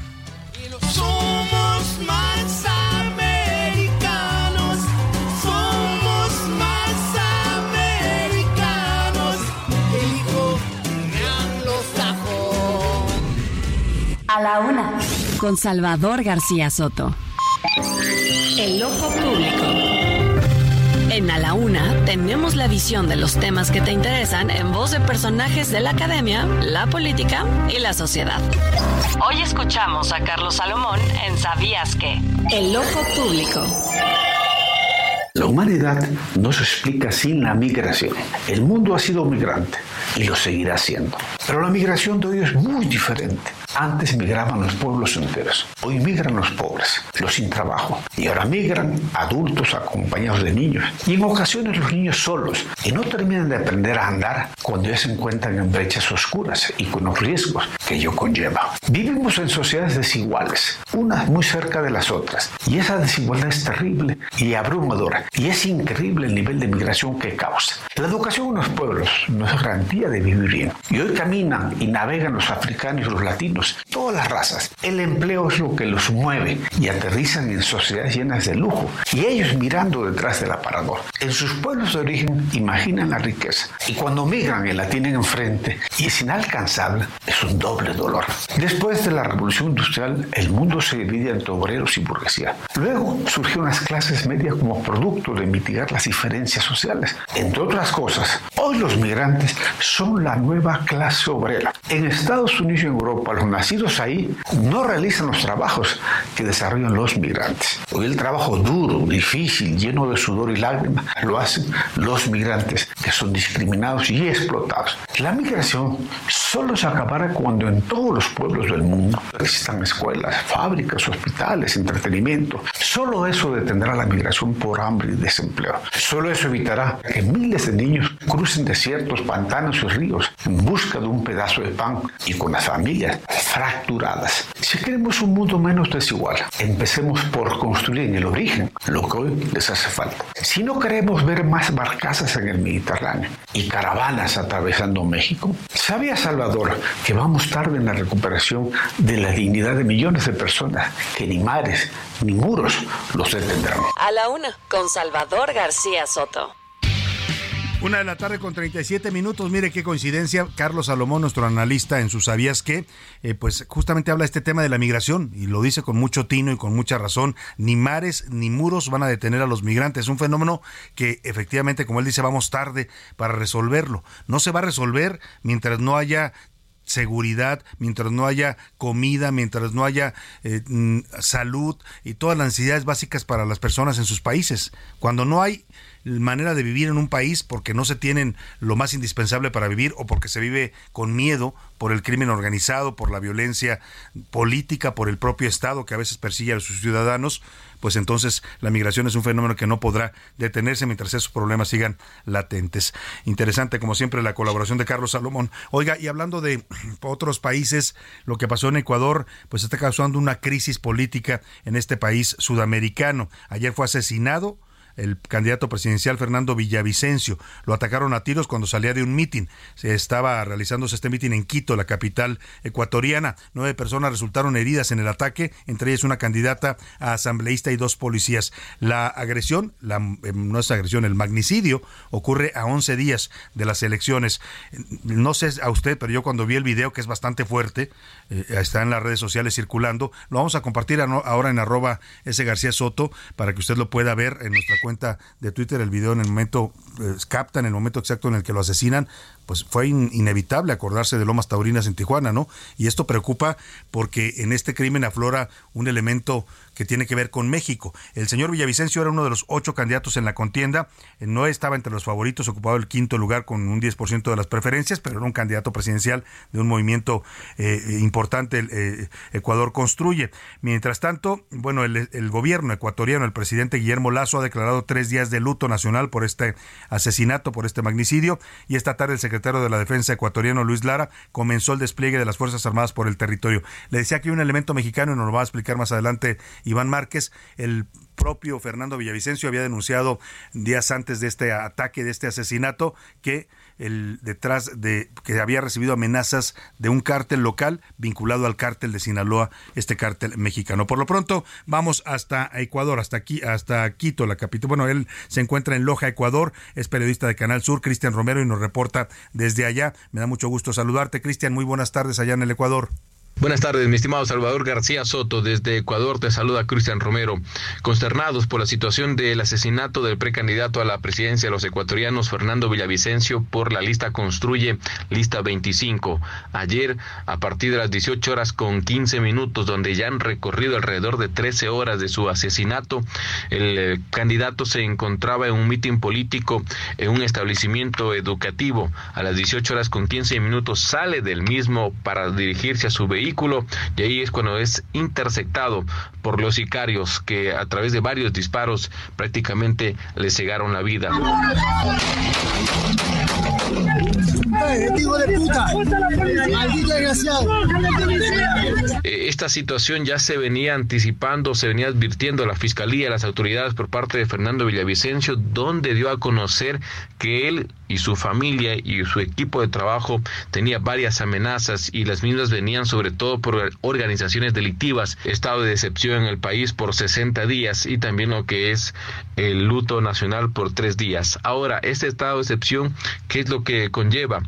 A la una. Con Salvador García Soto. El ojo público. En A la Una tenemos la visión de los temas que te interesan en voz de personajes de la academia, la política y la sociedad. Hoy escuchamos a Carlos Salomón en ¿Sabías qué? El ojo público. La humanidad no se explica sin la migración. El mundo ha sido migrante y lo seguirá siendo. Pero la migración de hoy es muy diferente. Antes migraban los pueblos enteros, hoy migran los pobres, los sin trabajo, y ahora migran adultos acompañados de niños, y en ocasiones los niños solos, y no terminan de aprender a andar cuando ya se encuentran en brechas oscuras y con los riesgos que ello conlleva. Vivimos en sociedades desiguales, unas muy cerca de las otras, y esa desigualdad es terrible y abrumadora, y es increíble el nivel de migración que causa. La educación en los pueblos no es garantía de vivir bien, y hoy caminan y navegan los africanos y los latinos todas las razas. El empleo es lo que los mueve y aterrizan en sociedades llenas de lujo y ellos mirando detrás del aparador. En sus pueblos de origen imaginan la riqueza y cuando migran y la tienen enfrente y es inalcanzable, es un doble dolor. Después de la revolución industrial, el mundo se divide entre obreros y burguesía. Luego surgieron las clases medias como producto de mitigar las diferencias sociales. Entre otras cosas, hoy los migrantes son la nueva clase obrera. En Estados Unidos y en Europa, los nacidos ahí no realizan los trabajos que desarrollan los migrantes. Hoy el trabajo duro, difícil, lleno de sudor y lágrimas, lo hacen los migrantes que son discriminados y explotados. La migración solo se acabará cuando en todos los pueblos del mundo existan escuelas, fábricas, hospitales, entretenimiento. Solo eso detendrá la migración por hambre y desempleo. Solo eso evitará que miles de niños crucen desiertos, pantanos y ríos en busca de un pedazo de pan y con las familias fracturadas. Si queremos un mundo menos desigual, empecemos por construir en el origen lo que hoy les hace falta. Si no queremos ver más barcazas en el Mediterráneo y caravanas atravesando México, ¿sabía Salvador que vamos tarde en la recuperación de la dignidad de millones de personas que ni mares ni muros los detendrán? A la una, con Salvador García Soto. Una de la tarde con 37 minutos. Mire qué coincidencia. Carlos Salomón, nuestro analista en sus Sabías que, eh, pues justamente habla este tema de la migración y lo dice con mucho tino y con mucha razón. Ni mares ni muros van a detener a los migrantes. Es un fenómeno que efectivamente, como él dice, vamos tarde para resolverlo. No se va a resolver mientras no haya seguridad, mientras no haya comida, mientras no haya eh, mm, salud y todas las necesidades básicas para las personas en sus países. Cuando no hay manera de vivir en un país porque no se tienen lo más indispensable para vivir o porque se vive con miedo por el crimen organizado, por la violencia política, por el propio Estado que a veces persigue a sus ciudadanos, pues entonces la migración es un fenómeno que no podrá detenerse mientras esos problemas sigan latentes. Interesante, como siempre, la colaboración de Carlos Salomón. Oiga, y hablando de otros países, lo que pasó en Ecuador, pues está causando una crisis política en este país sudamericano. Ayer fue asesinado el candidato presidencial Fernando Villavicencio. Lo atacaron a tiros cuando salía de un mitin. Se estaba realizándose este mitin en Quito, la capital ecuatoriana. Nueve personas resultaron heridas en el ataque, entre ellas una candidata a asambleísta y dos policías. La agresión, la, eh, no es agresión, el magnicidio ocurre a 11 días de las elecciones. No sé a usted, pero yo cuando vi el video, que es bastante fuerte, eh, está en las redes sociales circulando, lo vamos a compartir ahora en arroba S. García Soto para que usted lo pueda ver en nuestra cuenta de Twitter el video en el momento, eh, captan el momento exacto en el que lo asesinan, pues fue inevitable acordarse de Lomas Taurinas en Tijuana, ¿no? Y esto preocupa porque en este crimen aflora un elemento que tiene que ver con México. El señor Villavicencio era uno de los ocho candidatos en la contienda, eh, no estaba entre los favoritos, ocupaba el quinto lugar con un 10% de las preferencias, pero era un candidato presidencial de un movimiento eh, importante, el, eh, Ecuador Construye. Mientras tanto, bueno, el, el gobierno ecuatoriano, el presidente Guillermo Lazo ha declarado tres días de luto nacional por este asesinato, por este magnicidio, y esta tarde el secretario secretario de la Defensa ecuatoriano Luis Lara comenzó el despliegue de las Fuerzas Armadas por el territorio. Le decía que hay un elemento mexicano, y nos lo va a explicar más adelante Iván Márquez, el propio Fernando Villavicencio había denunciado días antes de este ataque, de este asesinato, que el detrás de que había recibido amenazas de un cártel local vinculado al cártel de Sinaloa, este cártel mexicano. Por lo pronto, vamos hasta Ecuador, hasta aquí, hasta Quito, la capital. Bueno, él se encuentra en Loja, Ecuador, es periodista de Canal Sur, Cristian Romero, y nos reporta desde allá. Me da mucho gusto saludarte, Cristian. Muy buenas tardes allá en el Ecuador. Buenas tardes, mi estimado Salvador García Soto. Desde Ecuador te saluda Cristian Romero. Consternados por la situación del asesinato del precandidato a la presidencia de los ecuatorianos Fernando Villavicencio por la lista Construye, lista 25. Ayer, a partir de las 18 horas con 15 minutos, donde ya han recorrido alrededor de 13 horas de su asesinato, el eh, candidato se encontraba en un mitin político en un establecimiento educativo. A las 18 horas con 15 minutos sale del mismo para dirigirse a su vehículo y ahí es cuando es interceptado por los sicarios que a través de varios disparos prácticamente le cegaron la vida. Eh, esta situación ya se venía anticipando, se venía advirtiendo a la Fiscalía, a las autoridades por parte de Fernando Villavicencio, donde dio a conocer que él y su familia y su equipo de trabajo tenía varias amenazas y las mismas venían sobre todo por organizaciones delictivas, estado de decepción en el país por 60 días y también lo que es el luto nacional por tres días. Ahora, este estado de excepción, ¿qué es lo que conlleva?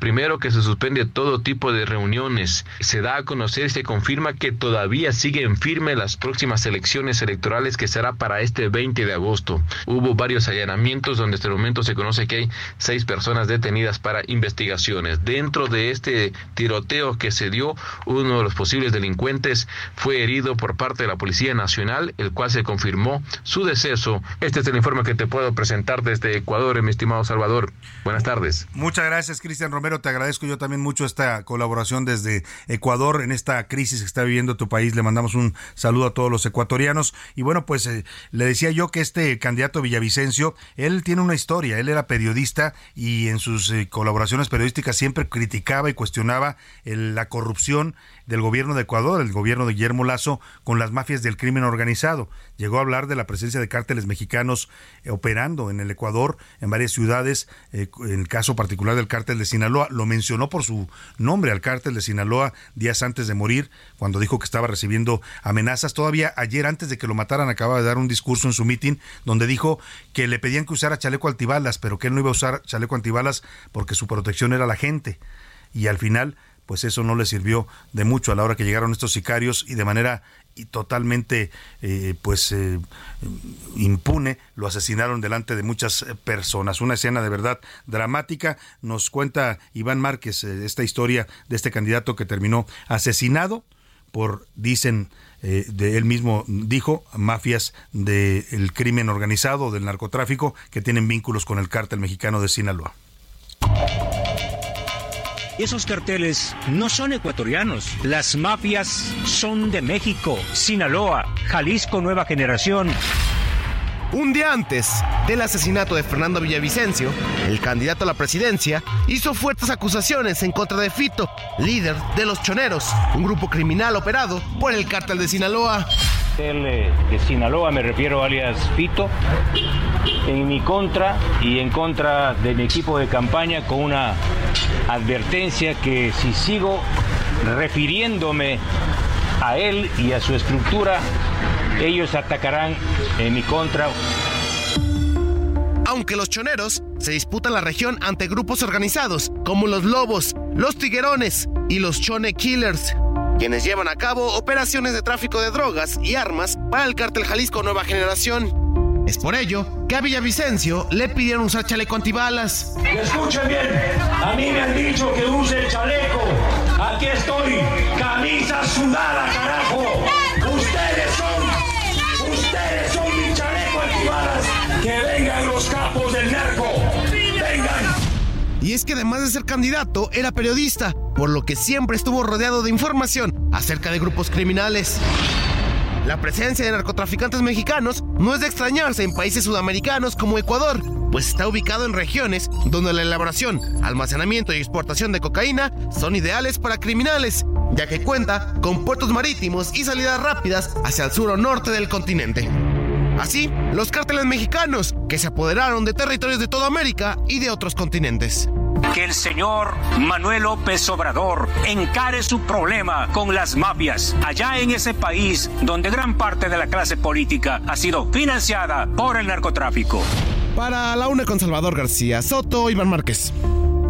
Primero que se suspende todo tipo de reuniones. Se da a conocer y se confirma que todavía siguen firme las próximas elecciones electorales que será para este 20 de agosto. Hubo varios allanamientos donde hasta el momento se conoce que hay seis personas detenidas para investigaciones. Dentro de este tiroteo que se dio, uno de los posibles delincuentes fue herido por parte de la Policía Nacional, el cual se confirmó su deceso. Este es el informe que te puedo presentar desde Ecuador, mi estimado Salvador. Buenas tardes. Muchas gracias, Cristian Romero te agradezco yo también mucho esta colaboración desde Ecuador en esta crisis que está viviendo tu país. Le mandamos un saludo a todos los ecuatorianos. Y bueno, pues eh, le decía yo que este candidato Villavicencio, él tiene una historia. Él era periodista y en sus eh, colaboraciones periodísticas siempre criticaba y cuestionaba la corrupción del gobierno de Ecuador, el gobierno de Guillermo Lazo, con las mafias del crimen organizado. Llegó a hablar de la presencia de cárteles mexicanos eh, operando en el Ecuador, en varias ciudades, en el caso particular del cártel de Sinaloa lo mencionó por su nombre al cártel de Sinaloa días antes de morir, cuando dijo que estaba recibiendo amenazas. Todavía ayer, antes de que lo mataran, acaba de dar un discurso en su mitin donde dijo que le pedían que usara chaleco antibalas, pero que él no iba a usar chaleco antibalas porque su protección era la gente. Y al final, pues eso no le sirvió de mucho a la hora que llegaron estos sicarios y de manera y totalmente eh, pues eh, impune lo asesinaron delante de muchas eh, personas. Una escena de verdad dramática. Nos cuenta Iván Márquez esta historia de este candidato que terminó asesinado por dicen de él mismo dijo mafias del crimen organizado del narcotráfico que tienen vínculos con el cártel mexicano de Sinaloa esos carteles no son ecuatorianos. Las mafias son de México, Sinaloa, Jalisco Nueva Generación. Un día antes del asesinato de Fernando Villavicencio, el candidato a la presidencia hizo fuertes acusaciones en contra de Fito, líder de los Choneros, un grupo criminal operado por el cártel de Sinaloa. Eh, de Sinaloa, me refiero alias Fito, en mi contra y en contra de mi equipo de campaña con una advertencia que si sigo refiriéndome a él y a su estructura, ellos atacarán en mi contra. Aunque los choneros se disputan la región ante grupos organizados como los Lobos, los Tiguerones y los Chone Killers, quienes llevan a cabo operaciones de tráfico de drogas y armas para el cártel Jalisco Nueva Generación. Es por ello que a Villavicencio le pidieron usar chaleco antibalas. escuchen bien, a mí me han dicho que use el chaleco. Aquí estoy, camisa sudada, carajo. Ustedes son, Que vengan los capos del narco. Vengan. Y es que además de ser candidato, era periodista, por lo que siempre estuvo rodeado de información acerca de grupos criminales. La presencia de narcotraficantes mexicanos no es de extrañarse en países sudamericanos como Ecuador, pues está ubicado en regiones donde la elaboración, almacenamiento y exportación de cocaína son ideales para criminales, ya que cuenta con puertos marítimos y salidas rápidas hacia el sur o norte del continente. Así, los cárteles mexicanos, que se apoderaron de territorios de toda América y de otros continentes que el señor Manuel López Obrador encare su problema con las mafias allá en ese país donde gran parte de la clase política ha sido financiada por el narcotráfico. Para la una con Salvador García Soto, Iván Márquez.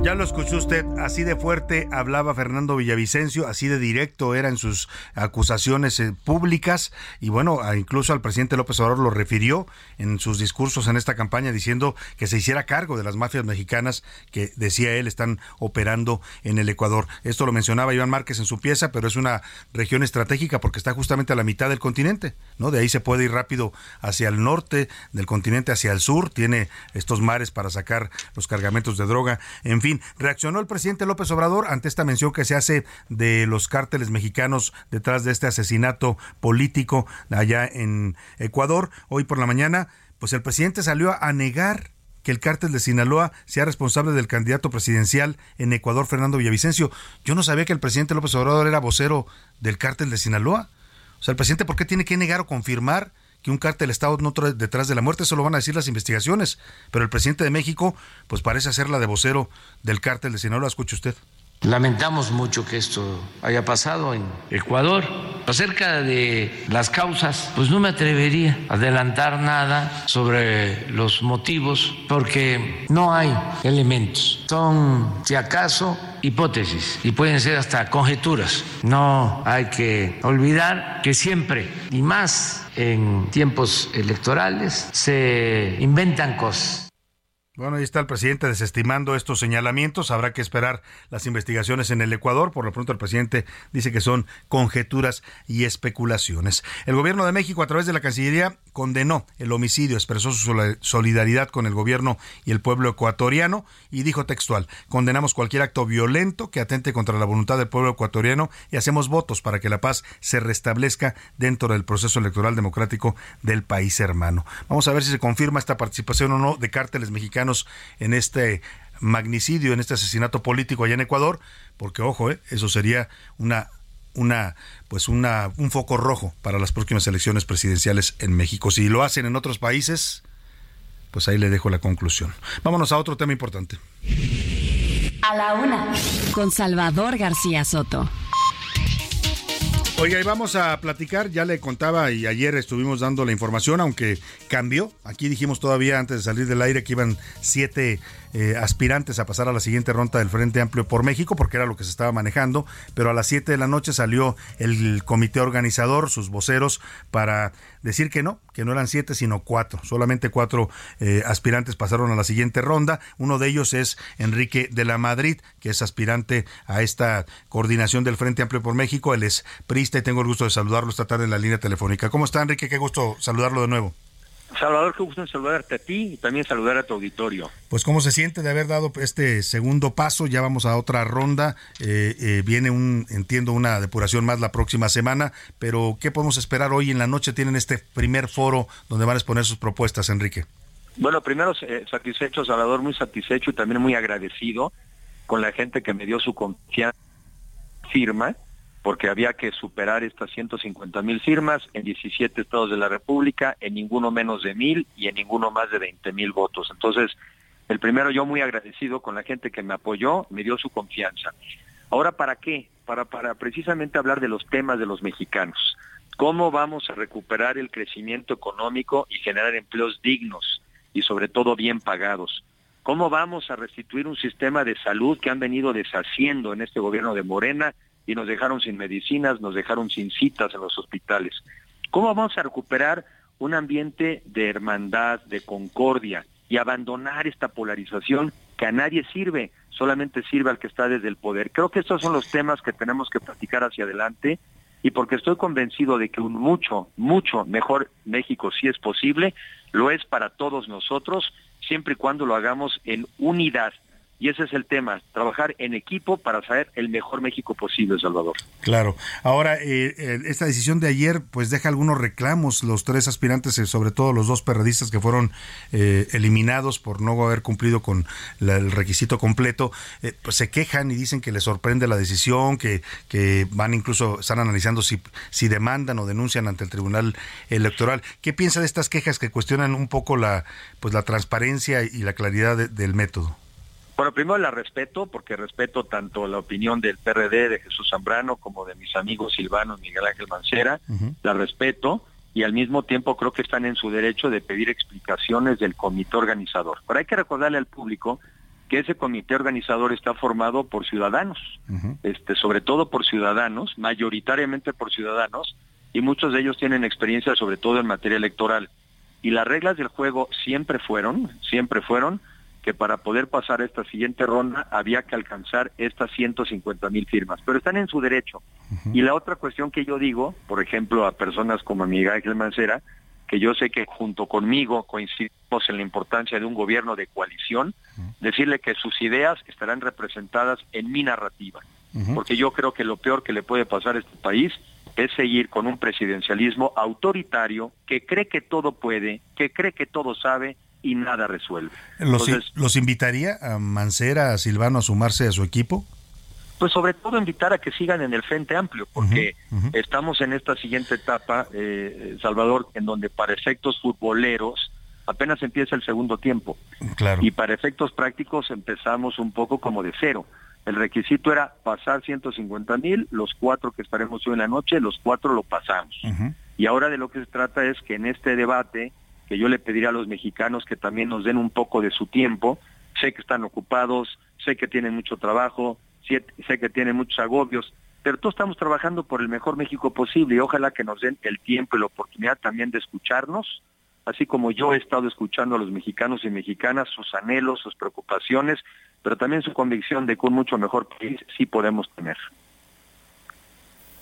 Ya lo escuchó usted, así de fuerte hablaba Fernando Villavicencio, así de directo eran sus acusaciones eh, públicas y bueno, incluso al presidente López Obrador lo refirió en sus discursos en esta campaña diciendo que se hiciera cargo de las mafias mexicanas que decía él están operando en el Ecuador. Esto lo mencionaba Iván Márquez en su pieza, pero es una región estratégica porque está justamente a la mitad del continente, ¿no? De ahí se puede ir rápido hacia el norte del continente, hacia el sur, tiene estos mares para sacar los cargamentos de droga, en fin reaccionó el presidente López Obrador ante esta mención que se hace de los cárteles mexicanos detrás de este asesinato político allá en Ecuador. Hoy por la mañana, pues el presidente salió a negar que el cártel de Sinaloa sea responsable del candidato presidencial en Ecuador, Fernando Villavicencio. Yo no sabía que el presidente López Obrador era vocero del cártel de Sinaloa. O sea, el presidente, ¿por qué tiene que negar o confirmar que un cártel está no detrás de la muerte, eso lo van a decir las investigaciones. Pero el presidente de México, pues parece ser la de vocero del cártel de Sinaloa. Escuche usted. Lamentamos mucho que esto haya pasado en Ecuador. Acerca de las causas, pues no me atrevería a adelantar nada sobre los motivos porque no hay elementos. Son, si acaso, hipótesis y pueden ser hasta conjeturas. No hay que olvidar que siempre, y más en tiempos electorales, se inventan cosas bueno, ahí está el presidente desestimando estos señalamientos. Habrá que esperar las investigaciones en el Ecuador. Por lo pronto, el presidente dice que son conjeturas y especulaciones. El gobierno de México, a través de la Cancillería, condenó el homicidio, expresó su solidaridad con el gobierno y el pueblo ecuatoriano y dijo textual, condenamos cualquier acto violento que atente contra la voluntad del pueblo ecuatoriano y hacemos votos para que la paz se restablezca dentro del proceso electoral democrático del país hermano. Vamos a ver si se confirma esta participación o no de cárteles mexicanos en este magnicidio, en este asesinato político allá en Ecuador, porque ojo, eh, eso sería una una pues una un foco rojo para las próximas elecciones presidenciales en México. Si lo hacen en otros países, pues ahí le dejo la conclusión. Vámonos a otro tema importante. A la una con Salvador García Soto. Oiga, y vamos a platicar, ya le contaba y ayer estuvimos dando la información, aunque cambió. Aquí dijimos todavía antes de salir del aire que iban siete eh, aspirantes a pasar a la siguiente ronda del Frente Amplio por México, porque era lo que se estaba manejando, pero a las 7 de la noche salió el comité organizador, sus voceros, para decir que no, que no eran siete, sino cuatro. Solamente cuatro eh, aspirantes pasaron a la siguiente ronda. Uno de ellos es Enrique de la Madrid, que es aspirante a esta coordinación del Frente Amplio por México. Él es prista y tengo el gusto de saludarlo esta tarde en la línea telefónica. ¿Cómo está, Enrique? Qué gusto saludarlo de nuevo. Salvador, qué gusto saludarte a ti y también saludar a tu auditorio. Pues cómo se siente de haber dado este segundo paso, ya vamos a otra ronda, eh, eh, viene un, entiendo, una depuración más la próxima semana, pero ¿qué podemos esperar hoy en la noche? Tienen este primer foro donde van a exponer sus propuestas, Enrique. Bueno, primero eh, satisfecho, Salvador, muy satisfecho y también muy agradecido con la gente que me dio su confianza firma porque había que superar estas 150 mil firmas en 17 estados de la República, en ninguno menos de mil y en ninguno más de 20 mil votos. Entonces, el primero yo muy agradecido con la gente que me apoyó, me dio su confianza. Ahora, ¿para qué? Para, para precisamente hablar de los temas de los mexicanos. ¿Cómo vamos a recuperar el crecimiento económico y generar empleos dignos y sobre todo bien pagados? ¿Cómo vamos a restituir un sistema de salud que han venido deshaciendo en este gobierno de Morena y nos dejaron sin medicinas, nos dejaron sin citas en los hospitales. ¿Cómo vamos a recuperar un ambiente de hermandad, de concordia y abandonar esta polarización que a nadie sirve, solamente sirve al que está desde el poder. Creo que estos son los temas que tenemos que platicar hacia adelante y porque estoy convencido de que un mucho, mucho mejor México sí es posible, lo es para todos nosotros, siempre y cuando lo hagamos en unidad, y ese es el tema, trabajar en equipo para hacer el mejor México posible, Salvador. Claro. Ahora, eh, eh, esta decisión de ayer pues deja algunos reclamos, los tres aspirantes, eh, sobre todo los dos perredistas que fueron eliminados por no haber cumplido con el requisito completo, pues se quejan y dicen que les sorprende la decisión, que, que van incluso, están analizando si, si demandan o denuncian ante el Tribunal Electoral. ¿Qué piensa de estas quejas que cuestionan un poco la, pues, la transparencia y la claridad del método? Bueno, primero la respeto, porque respeto tanto la opinión del PRD, de Jesús Zambrano, como de mis amigos Silvano Miguel Ángel Mancera, la respeto, y al mismo tiempo creo que están en su derecho de pedir explicaciones del comité organizador. Pero hay que recordarle al público que ese comité organizador está formado por ciudadanos, este, sobre todo por ciudadanos, mayoritariamente por ciudadanos, y muchos de ellos tienen experiencia sobre todo en materia electoral. Y las reglas del juego siempre fueron, siempre fueron que para poder pasar esta siguiente ronda había que alcanzar estas 150 mil firmas, pero están en su derecho. Y la otra cuestión que yo digo, por ejemplo, a personas como Miguel Ángel Mancera, que yo sé que junto conmigo coincidimos en la importancia de un gobierno de coalición, decirle que sus ideas estarán representadas en mi narrativa, porque yo creo que lo peor que le puede pasar a este país es seguir con un presidencialismo autoritario que cree que todo puede, que cree que todo sabe y nada resuelve. ¿Los, ¿Los invitaría a Mancera, a Silvano a sumarse a su equipo? Pues sobre todo invitar a que sigan en el Frente Amplio, porque estamos en esta siguiente etapa, eh, Salvador, en donde para efectos futboleros apenas empieza el segundo tiempo. Claro. Y para efectos prácticos empezamos un poco como de cero. El requisito era pasar 150 mil, los cuatro que estaremos hoy en la noche, los cuatro lo pasamos. Y ahora de lo que se trata es que en este debate que yo le pediría a los mexicanos que también nos den un poco de su tiempo. Sé que están ocupados, sé que tienen mucho trabajo, sé que tienen muchos agobios, pero todos estamos trabajando por el mejor México posible y ojalá que nos den el tiempo y la oportunidad también de escucharnos, así como yo he estado escuchando a los mexicanos y mexicanas, sus anhelos, sus preocupaciones, pero también su convicción de que un mucho mejor país sí podemos tener.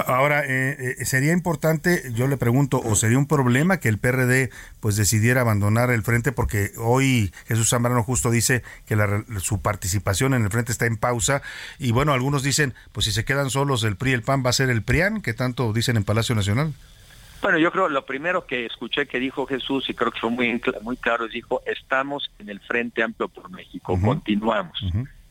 Ahora, eh, eh, sería importante, yo le pregunto, o sería un problema que el PRD pues decidiera abandonar el frente, porque hoy Jesús Zambrano justo dice que su participación en el frente está en pausa, y bueno, algunos dicen, pues si se quedan solos el PRI y el PAN va a ser el PRIAN, que tanto dicen en Palacio Nacional. Bueno, yo creo lo primero que escuché que dijo Jesús, y creo que fue muy, muy claro, dijo, estamos en el Frente Amplio por México, continuamos.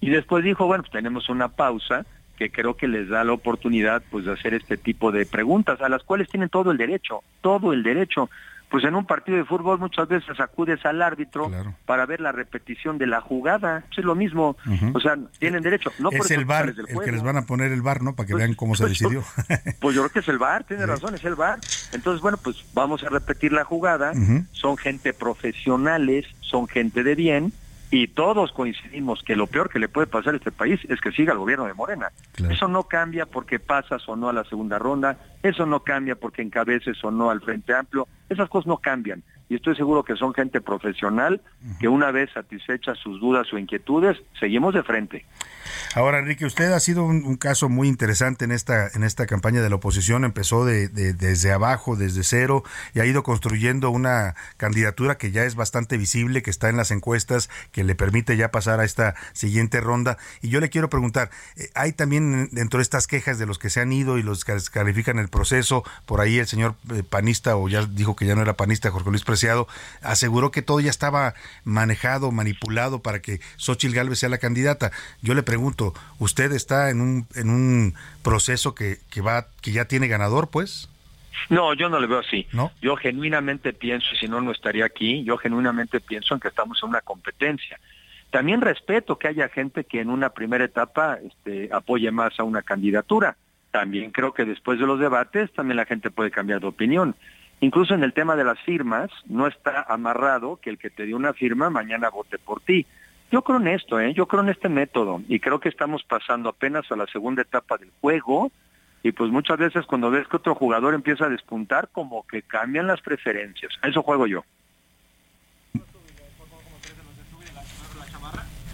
Y después dijo, bueno, pues tenemos una pausa, que creo que les da la oportunidad pues de hacer este tipo de preguntas a las cuales tienen todo el derecho, todo el derecho. Pues en un partido de fútbol muchas veces acudes al árbitro para ver la repetición de la jugada, es lo mismo, o sea, tienen derecho. No es el bar el que les van a poner el bar, ¿no? Para que pues, vean cómo se pues, decidió. Pues yo creo que es el bar, tiene razón, es el bar. Entonces, bueno, pues vamos a repetir la jugada, son gente profesionales, son gente de bien, y todos coincidimos que lo peor que le puede pasar a este país es que siga el gobierno de Morena. Eso no cambia porque pasas o no a la segunda ronda, eso no cambia porque encabeces o no al Frente Amplio, esas cosas no cambian y estoy seguro que son gente profesional que una vez satisfechas sus dudas o inquietudes, seguimos de frente. Ahora, Enrique, usted ha sido un, caso muy interesante en esta, en esta campaña de la oposición. Empezó de, desde abajo, desde cero, y ha ido construyendo una candidatura que ya es bastante visible, que está en las encuestas, que le permite ya pasar a esta siguiente ronda. Y yo le quiero preguntar, eh, hay también dentro de estas quejas de los que se han ido y los que califican el proceso, por ahí el señor eh, panista, o ya dijo que ya no era panista, Jorge Luis aseguró que todo ya estaba manejado, manipulado para que Xochitl Gálvez sea la candidata. Yo le pregunto, ¿usted está en un, en un proceso que, que, va, que ya tiene ganador, pues? No, yo no le veo así. ¿No? Yo genuinamente pienso, y si no, no estaría aquí, yo genuinamente pienso en que estamos en una competencia. También respeto que haya gente que en una primera etapa este, apoye más a una candidatura. También creo que después de los debates también la gente puede cambiar de opinión. Incluso en el tema de las firmas, no está amarrado que el que te dio una firma mañana vote por ti. Yo creo en esto, ¿eh? yo creo en este método y creo que estamos pasando apenas a la segunda etapa del juego y pues muchas veces cuando ves que otro jugador empieza a despuntar, como que cambian las preferencias. A eso juego yo.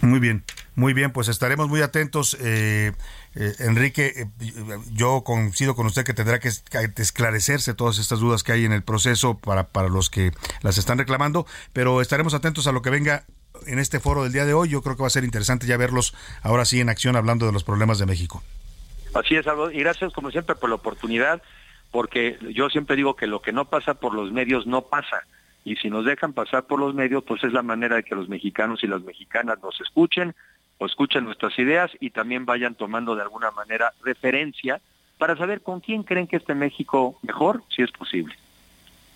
Muy bien, muy bien, pues estaremos muy atentos. Eh, eh, Enrique, eh, yo coincido con usted que tendrá que esclarecerse todas estas dudas que hay en el proceso para, para los que las están reclamando, pero estaremos atentos a lo que venga en este foro del día de hoy. Yo creo que va a ser interesante ya verlos ahora sí en acción hablando de los problemas de México. Así es, y gracias como siempre por la oportunidad, porque yo siempre digo que lo que no pasa por los medios no pasa y si nos dejan pasar por los medios, pues es la manera de que los mexicanos y las mexicanas nos escuchen o escuchen nuestras ideas y también vayan tomando de alguna manera referencia para saber con quién creen que esté México mejor, si es posible.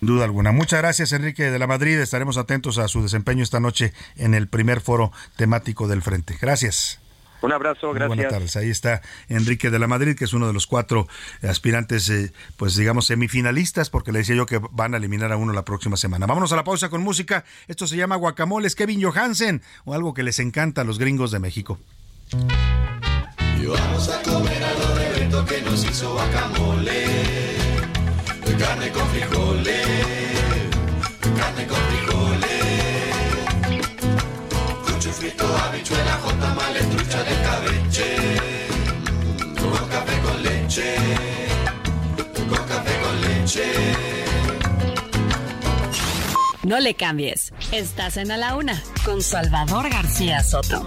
Duda alguna. Muchas gracias, Enrique de la Madrid. Estaremos atentos a su desempeño esta noche en el primer foro temático del Frente. Gracias. Un abrazo, gracias. buenas tardes. Ahí está Enrique de la Madrid, que es uno de los cuatro aspirantes, eh, pues digamos, semifinalistas, porque le decía yo que van a eliminar a uno la próxima semana. Vámonos a la pausa con música. Esto se llama Guacamoles Kevin Johansen, o algo que les encanta a los gringos de México. Y vamos a comer algo de Beto que nos hizo guacamole. Carne con frijoles, carne con frijoles. Leche, leche. No le cambies. Estás en A la Una con Salvador García Soto.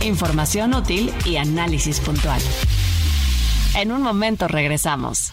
Información útil y análisis puntual. En un momento regresamos.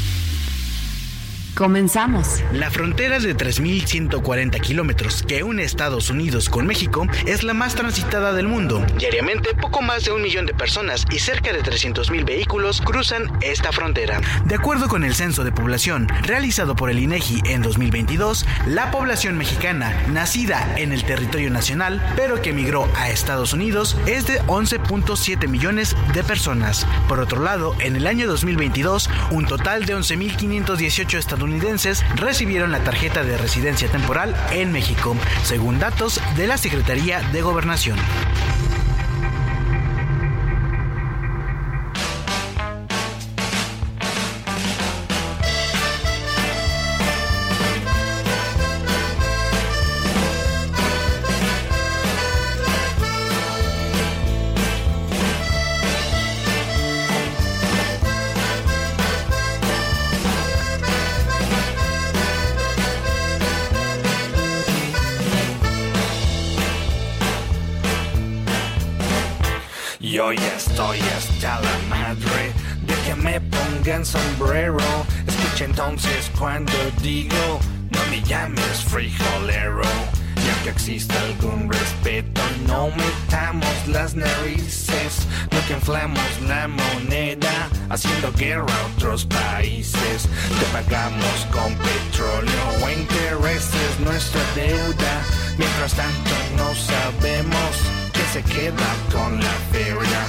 Comenzamos. La frontera de 3.140 kilómetros que une Estados Unidos con México es la más transitada del mundo. Diariamente, poco más de un millón de personas y cerca de 300.000 vehículos cruzan esta frontera. De acuerdo con el censo de población realizado por el INEGI en 2022, la población mexicana nacida en el territorio nacional, pero que emigró a Estados Unidos, es de 11.7 millones de personas. Por otro lado, en el año 2022, un total de 11.518 estadounidenses recibieron la tarjeta de residencia temporal en México, según datos de la Secretaría de Gobernación. Me pongan sombrero. Escucha entonces cuando digo, no me llames frijolero. Ya que exista algún respeto, no metamos las narices, no que inflamos la moneda, haciendo guerra a otros países. Te pagamos con petróleo o intereses nuestra deuda. Mientras tanto no sabemos se queda con la feria,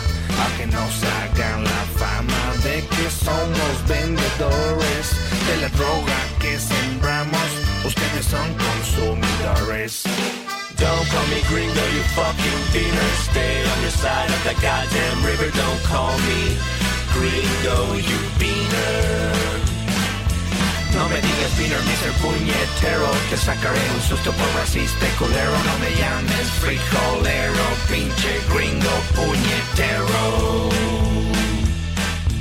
a que nos hagan la fama de que somos vendedores de la droga que sembramos. Ustedes son consumidores. Don't call me gringo, you fucking beaner. Stay on your side of the goddamn river. Don't call me gringo, you beaner. No me digas Peter, Mr. Puñetero Que sacaré un susto por racista y culero No me llames frijolero Pinche gringo puñetero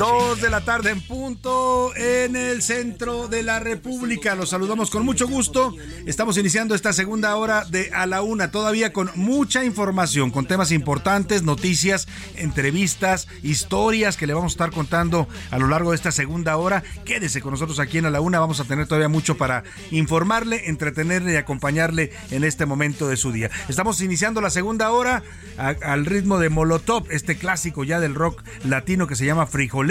Dos de la tarde en punto en el centro de la República. Los saludamos con mucho gusto. Estamos iniciando esta segunda hora de A la Una, todavía con mucha información, con temas importantes, noticias, entrevistas, historias que le vamos a estar contando a lo largo de esta segunda hora. Quédese con nosotros aquí en A la Una. Vamos a tener todavía mucho para informarle, entretenerle y acompañarle en este momento de su día. Estamos iniciando la segunda hora al ritmo de Molotov, este clásico ya del rock latino que se llama Frijolero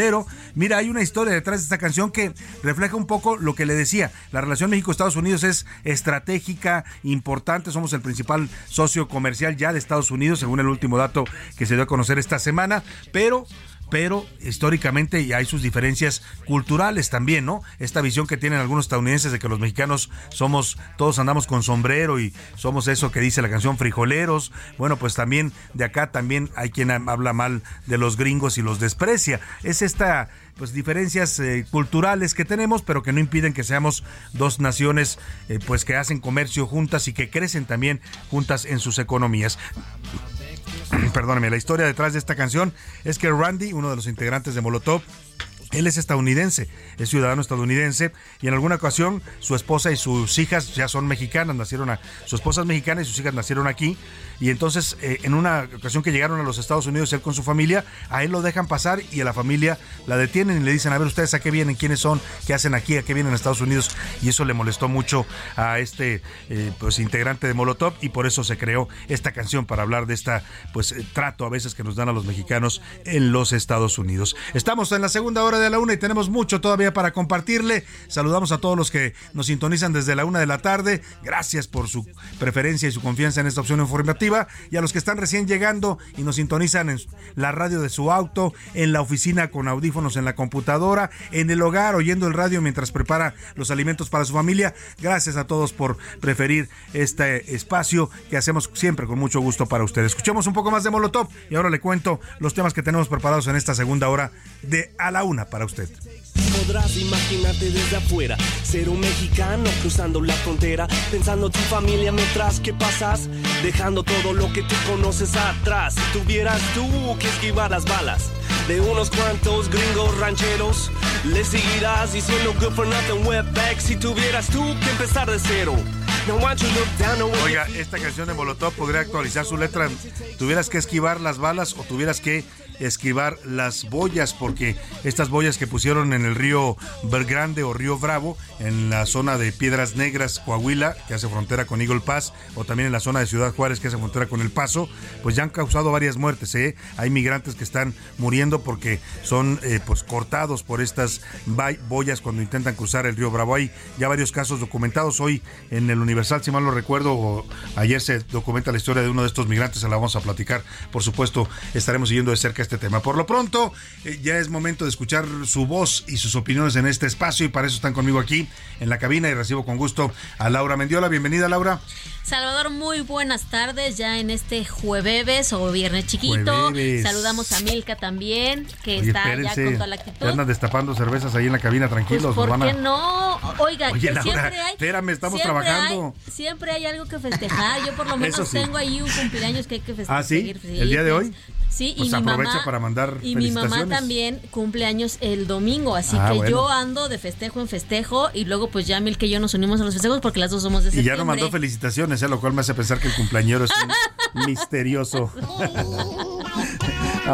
Mira, hay una historia detrás de esta canción que refleja un poco lo que le decía. La relación México-Estados Unidos es estratégica, importante. Somos el principal socio comercial ya de Estados Unidos, según el último dato que se dio a conocer esta semana. Pero pero históricamente ya hay sus diferencias culturales también, ¿no? Esta visión que tienen algunos estadounidenses de que los mexicanos somos, todos andamos con sombrero y somos eso que dice la canción frijoleros. Bueno, pues también de acá también hay quien habla mal de los gringos y los desprecia. Es esta pues diferencias eh, culturales que tenemos, pero que no impiden que seamos dos naciones eh, pues que hacen comercio juntas y que crecen también juntas en sus economías. perdóneme, la historia detrás de esta canción es que Randy, uno de los integrantes de Molotov, él es estadounidense, es ciudadano estadounidense y en alguna ocasión su esposa y sus hijas ya son mexicanas, nacieron a, su esposa es y sus hijas nacieron aquí y entonces, eh, en una ocasión que llegaron a los Estados Unidos, él con su familia, a él lo dejan pasar y a la familia la detienen y le dicen, a ver, ustedes a qué vienen, quiénes son, qué hacen aquí, a qué vienen a Estados Unidos. Y eso le molestó mucho a este eh, pues, integrante de Molotov y por eso se creó esta canción para hablar de esta pues eh, trato a veces que nos dan a los mexicanos en los Estados Unidos. Estamos en la segunda hora de la una y tenemos mucho todavía para compartirle. Saludamos a todos los que nos sintonizan desde la una de la tarde. Gracias por su preferencia y su confianza en esta opción informativa y a los que están recién llegando y nos sintonizan en la radio de su auto, en la oficina con audífonos en la computadora, en el hogar oyendo el radio mientras prepara los alimentos para su familia. Gracias a todos por preferir este espacio que hacemos siempre con mucho gusto para ustedes. Escuchemos un poco más de Molotov y ahora le cuento los temas que tenemos preparados en esta segunda hora de A la Una para usted. Podrás imaginarte desde afuera, ser un mexicano cruzando la frontera, pensando tu familia mientras que pasas, dejando todo lo que tú conoces atrás. Si tuvieras tú que esquivar las balas de unos cuantos gringos rancheros, le seguirás diciendo good for nothing wetback si tuvieras tú que empezar de cero. Oiga, esta canción de Molotov podría actualizar su letra. Tuvieras que esquivar las balas o tuvieras que esquivar las boyas, porque estas boyas que pusieron en el río Grande o río Bravo, en la zona de Piedras Negras, Coahuila, que hace frontera con Eagle Pass, o también en la zona de Ciudad Juárez, que hace frontera con El Paso, pues ya han causado varias muertes. ¿eh? Hay migrantes que están muriendo porque son eh, pues cortados por estas boyas cuando intentan cruzar el río Bravo. Hay ya varios casos documentados. Hoy en el Universal, si mal no recuerdo, ayer se documenta la historia de uno de estos migrantes, se la vamos a platicar. Por supuesto, estaremos siguiendo de cerca este tema. Por lo pronto, eh, ya es momento de escuchar su voz y sus opiniones en este espacio y para eso están conmigo aquí en la cabina y recibo con gusto a Laura Mendiola. Bienvenida, Laura. Salvador, muy buenas tardes ya en este jueves o viernes chiquito. Saludamos a Milka también, que está ya con toda la actitud. andan destapando cervezas ahí en la cabina, tranquilos. Pues, ¿Por qué no? Oiga, siempre hay. Espérame, estamos trabajando. siempre hay algo que festejar. Yo por lo menos tengo ahí un cumpleaños que hay que festejar. ¿Ah, sí? ¿El día de hoy? Sí, y pues mi mamá para mandar y mi mamá también cumple años el domingo, así ah, que yo ando de festejo en festejo y luego pues ya Mil que yo nos unimos a los festejos porque las dos somos de septiembre. Y ya no mandó felicitaciones, ¿eh? lo cual me hace pensar que el cumpleañero es un misterioso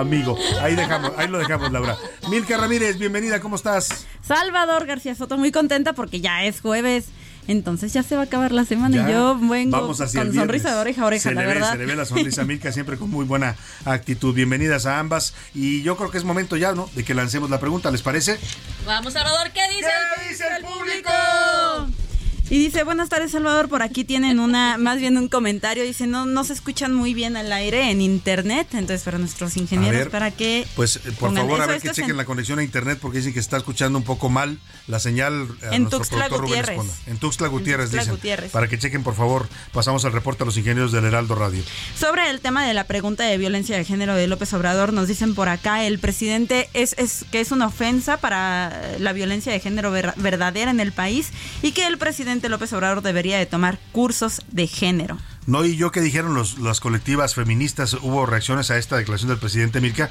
amigo. Ahí dejamos, ahí lo dejamos, Laura. Milka Ramírez, bienvenida, ¿cómo estás? Salvador García Soto, muy contenta porque ya es jueves. Entonces ya se va a acabar la semana y yo vengo con sonrisa de oreja a oreja, la verdad. se le ve la sonrisa a Milka siempre con muy buena actitud. Bienvenidas a ambas y yo creo que es momento ya, ¿no? De que lancemos la pregunta, ¿les parece? Vamos, Salvador, ¿qué dice, ¿Qué dice el público? Y dice, buenas tardes Salvador, por aquí tienen una, más bien un comentario, dice, no, no se escuchan muy bien al aire en internet, entonces para nuestros ingenieros, para que... Pues eh, por favor, a ver que chequen la conexión a internet porque dicen que está escuchando un poco mal la señal a en Tuxtla Gutiérrez. En Tuxtla Gutiérrez, dicen. Para que chequen, por favor, pasamos al reporte a los ingenieros del Heraldo Radio. Sobre el tema de la pregunta de violencia de género de López Obrador, nos dicen por acá, el presidente es, es que es una ofensa para la violencia de género verdadera en el país y que el presidente López Obrador debe debería de tomar cursos de género. No, y yo que dijeron los, las colectivas feministas, hubo reacciones a esta declaración del presidente Mirka.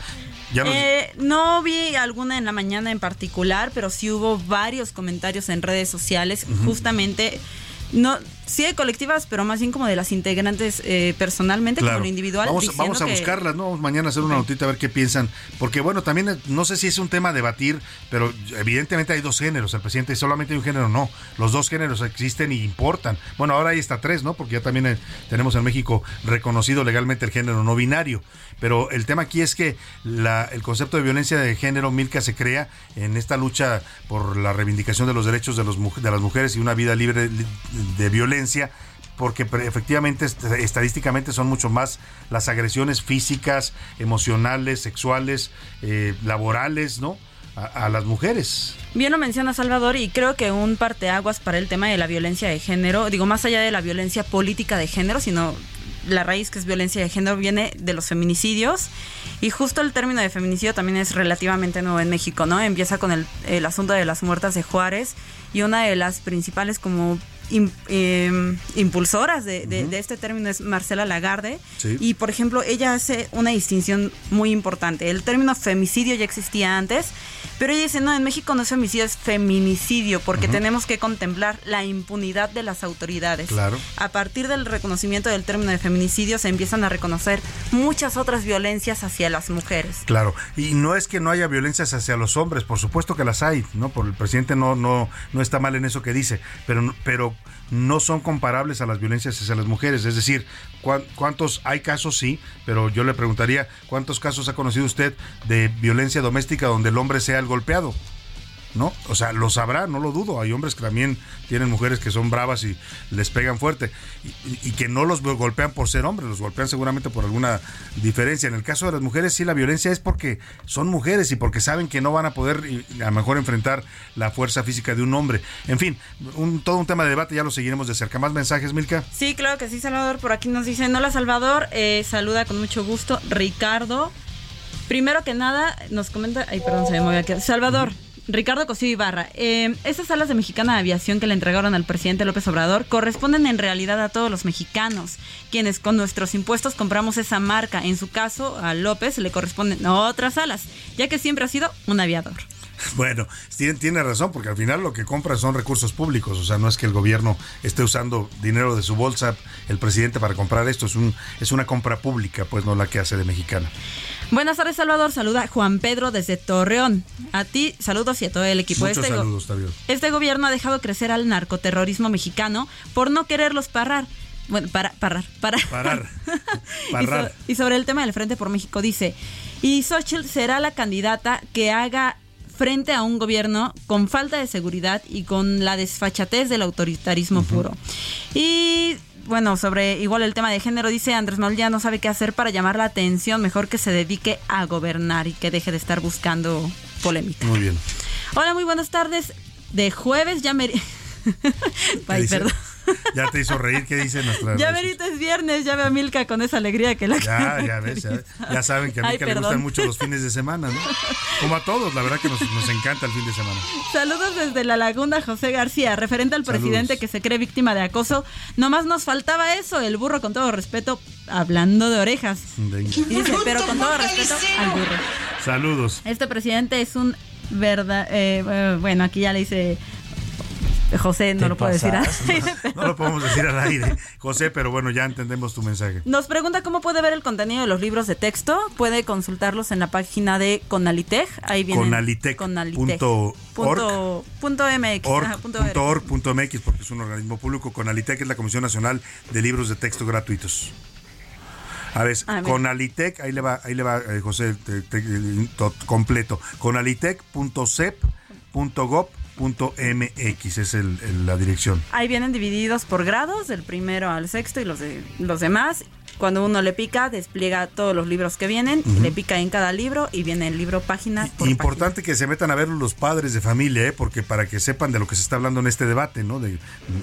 Eh, no vi alguna en la mañana en particular, pero sí hubo varios comentarios en redes sociales, justamente no sí hay colectivas, pero más bien como de las integrantes eh, personalmente, como lo individual. Vamos, vamos a buscarlas, ¿no? Mañana hacer una notita a ver qué piensan. Porque bueno, también eh, no sé si es un tema a debatir, pero evidentemente hay dos géneros. El presidente solamente hay un género, no. Los dos géneros existen y importan. Bueno, ahora hay hasta tres, ¿no? Porque ya también eh, tenemos en México reconocido legalmente el género no binario. Pero el tema aquí es que la, el concepto de violencia de género, Milka, se crea en esta lucha por la reivindicación de los derechos de, los, de las mujeres y una vida libre de violencia porque efectivamente estadísticamente son mucho más las agresiones físicas, emocionales, sexuales, eh, laborales, ¿no? A, las mujeres. Bien lo menciona Salvador y creo que un parteaguas para el tema de la violencia de género, digo más allá de la violencia política de género, sino la raíz que es violencia de género viene de los feminicidios y justo el término de feminicidio también es relativamente nuevo en México, ¿no? Empieza con el, el asunto de las muertas de Juárez y una de las principales como Em, impulsoras de, este término es Marcela Lagarde. Y, por ejemplo, ella hace una distinción muy importante. El término femicidio ya existía antes, pero ella dice, no, en México no es femicidio, es feminicidio, porque tenemos que contemplar la impunidad de las autoridades. Claro. A partir del reconocimiento del término de feminicidio se empiezan a reconocer muchas otras violencias hacia las mujeres. Claro, y no es que no haya violencias hacia los hombres, por supuesto que las hay, ¿no? Por el presidente no, no, no está mal en eso que dice, pero, pero no son comparables a las violencias hacia las mujeres. Es decir, ¿cuántos hay casos? Sí, pero yo le preguntaría, ¿cuántos casos ha conocido usted de violencia doméstica donde el hombre sea el golpeado? ¿No? O sea, lo sabrá, no lo dudo. Hay hombres que también tienen mujeres que son bravas y les pegan fuerte y, que no los golpean por ser hombres, los golpean seguramente por alguna diferencia. En el caso de las mujeres, sí, la violencia es porque son mujeres y porque saben que no van a poder a lo mejor enfrentar la fuerza física de un hombre. En fin, un, todo un tema de debate, ya lo seguiremos de cerca. ¿Más mensajes, Milka? Sí, claro que sí, Salvador. Por aquí nos dicen, hola Salvador, eh, saluda con mucho gusto Ricardo. Primero que nada, nos comenta, ay, perdón, se me movió aquí. Salvador, Ricardo Cosío Ibarra, eh, estas salas de Mexicana de Aviación que le entregaron al presidente López Obrador corresponden en realidad a todos los mexicanos, quienes con nuestros impuestos compramos esa marca. En su caso, a López le corresponden otras alas, ya que siempre ha sido un aviador. Bueno, tiene, razón, porque al final lo que compra son recursos públicos, o sea, no es que el gobierno esté usando dinero de su bolsa, el presidente, para comprar esto, es, un, es una compra pública, pues no la que hace de mexicana. Buenas tardes, Salvador. Saluda Juan Pedro desde Torreón. A ti, saludos y a todo el equipo. Muchos este, saludos, este gobierno ha dejado crecer al narcoterrorismo mexicano por no quererlos parar. Bueno, para, parar, parar. Parar. y, y, sobre el tema del Frente por México dice, y Xochitl será la candidata que haga frente a un gobierno con falta de seguridad y con la desfachatez del autoritarismo puro. Y bueno, sobre igual el tema de género, dice Andrés Manuel ya no sabe qué hacer para llamar la atención, mejor que se dedique a gobernar y que deje de estar buscando polémica. Muy bien. Hola, muy buenas tardes. De jueves ya me... Perdón. Ya te hizo reír, ¿qué dice nuestra Ya verita es viernes, ya ve a Milka con esa alegría que la Ya, ya ves, ya, saben que a Milka le gustan mucho los fines de semana, ¿no? Como a todos, la verdad que nos, encanta el fin de semana. Saludos desde La Laguna, José García, referente al presidente que se cree víctima de acoso. Nomás nos faltaba eso, el burro con todo respeto, hablando de orejas. dice, pero con todo respeto al burro. Saludos. Este presidente es un verdad, eh, bueno, aquí ya le dice José, no lo puedo decir al aire. No lo podemos decir al aire, José, pero bueno, ya entendemos tu mensaje. Nos pregunta cómo puede ver el contenido de los libros de texto. Puede consultarlos en la página de Conalitech. Ahí viene. Conalitech. Conalitech.org. .org.mx, porque es un organismo público. Conalitech es la Comisión Nacional de Libros de Texto Gratuitos. A ver, Conalitech, ahí le va, ahí le va, eh, José, completo. Conalitech.cep.gov .mx es el, la dirección. Ahí vienen divididos por grados, del primero al sexto y los, de, los demás. Cuando uno le pica, despliega todos los libros que vienen, le pica en cada libro y viene el libro página por Importante que se metan a ver los padres de familia, ¿eh? porque para que sepan de lo que se está hablando en este debate, ¿no? De,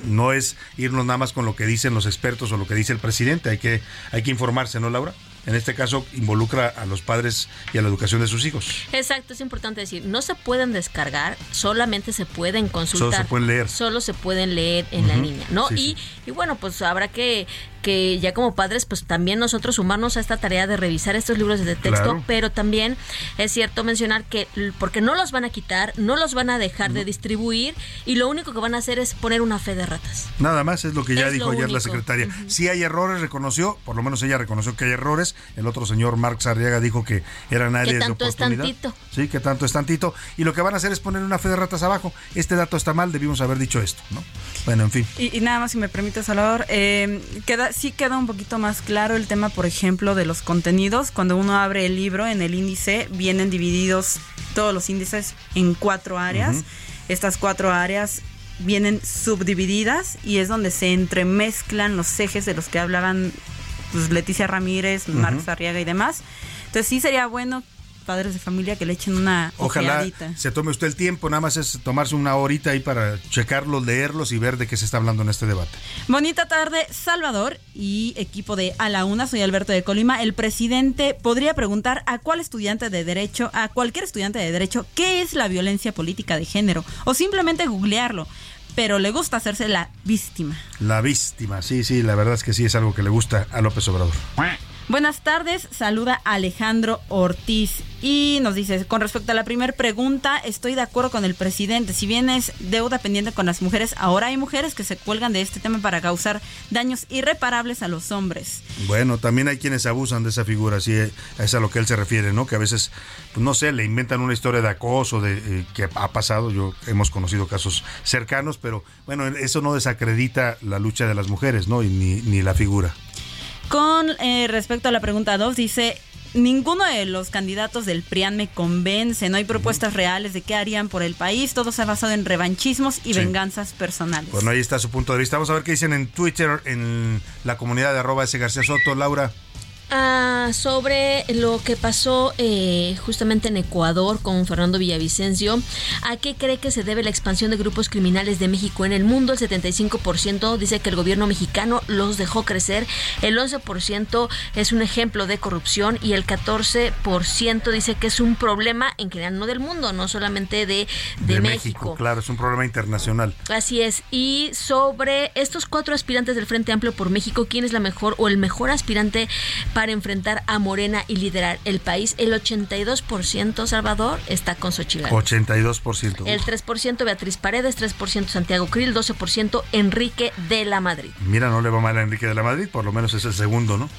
no es irnos nada más con lo que dicen los expertos o lo que dice el presidente, hay que, hay que informarse, ¿no, Laura? En este caso involucra a los padres y a la educación de sus hijos. Exacto, es importante decir, no se pueden descargar, solamente se pueden consultar. Solo se pueden leer. Solo se pueden leer en la línea, ¿no? y Y bueno, pues habrá que, que ya como padres, pues también nosotros sumarnos a esta tarea de revisar estos libros de texto, pero también es cierto mencionar que porque no los van a quitar, no los van a dejar de distribuir y lo único que van a hacer es poner una fe de ratas. Nada más es lo que ya dijo ayer la secretaria. Si hay errores, reconoció, por lo menos ella reconoció que hay errores. El otro señor Marx Arriaga dijo que eran áreas de oportunidad. Es tantito. Sí, que tanto es tantito. Y lo que van a hacer es poner una fe de ratas abajo. Este dato está mal, debimos haber dicho esto, ¿no? Bueno, en fin. Y, nada más, si me permite, Salvador, eh, queda, sí queda un poquito más claro el tema, por ejemplo, de los contenidos. Cuando uno abre el libro, en el índice vienen divididos todos los índices en cuatro áreas. Estas cuatro áreas vienen subdivididas y es donde se entremezclan los ejes de los que hablaban pues, Leticia Ramírez, Marcos Arriaga y demás. Entonces sí sería bueno padres de familia que le echen una Ojalá se tome usted el tiempo, nada más es tomarse una horita ahí para checarlos, leerlos y ver de qué se está hablando en este debate. Bonita tarde, Salvador y equipo de A la Una, soy Alberto de Colima. El presidente podría preguntar a cuál estudiante de derecho, a cualquier estudiante de derecho, qué es la violencia política de género o simplemente googlearlo pero le gusta hacerse la víctima. La víctima, sí, sí, la verdad es que sí es algo que le gusta a López Obrador. Buenas tardes, saluda Alejandro Ortiz y nos dice, con respecto a la primera pregunta, estoy de acuerdo con el presidente, si bien es deuda pendiente con las mujeres, ahora hay mujeres que se cuelgan de este tema para causar daños irreparables a los hombres. Bueno, también hay quienes abusan de esa figura, así es a lo que él se refiere, ¿no? Que a veces, pues no sé, le inventan una historia de acoso de eh, que ha pasado, yo hemos conocido casos cercanos, pero bueno, eso no desacredita la lucha de las mujeres, ¿no? Y ni, ni la figura. Con eh, respecto a la pregunta 2, dice, ninguno de los candidatos del PRIAN me convence, no hay propuestas reales de qué harían por el país, todo se ha basado en revanchismos y venganzas personales. Bueno, ahí está su punto de vista. Vamos a ver qué dicen en Twitter, en la comunidad de arroba ese García Soto. Laura. Ah, sobre lo que pasó eh, justamente en Ecuador con Fernando Villavicencio. ¿A qué cree que se debe la expansión de grupos criminales de México en el mundo? El 75% dice que el gobierno mexicano los dejó crecer, el 11% es un ejemplo de corrupción y el 14% dice que es un problema en general, no del mundo, no solamente de, de, México. Claro, es un problema internacional. Así es. Y sobre estos cuatro aspirantes del Frente Amplio por México, ¿quién es la mejor o el mejor aspirante para para enfrentar a Morena y liderar el país. El 82% Salvador está con Xochitl. 82%. El 3% Beatriz Paredes, 3% Santiago Krill, 12% Enrique de la Madrid. Mira, no le va mal a Enrique de la Madrid, por lo menos es el segundo, ¿no?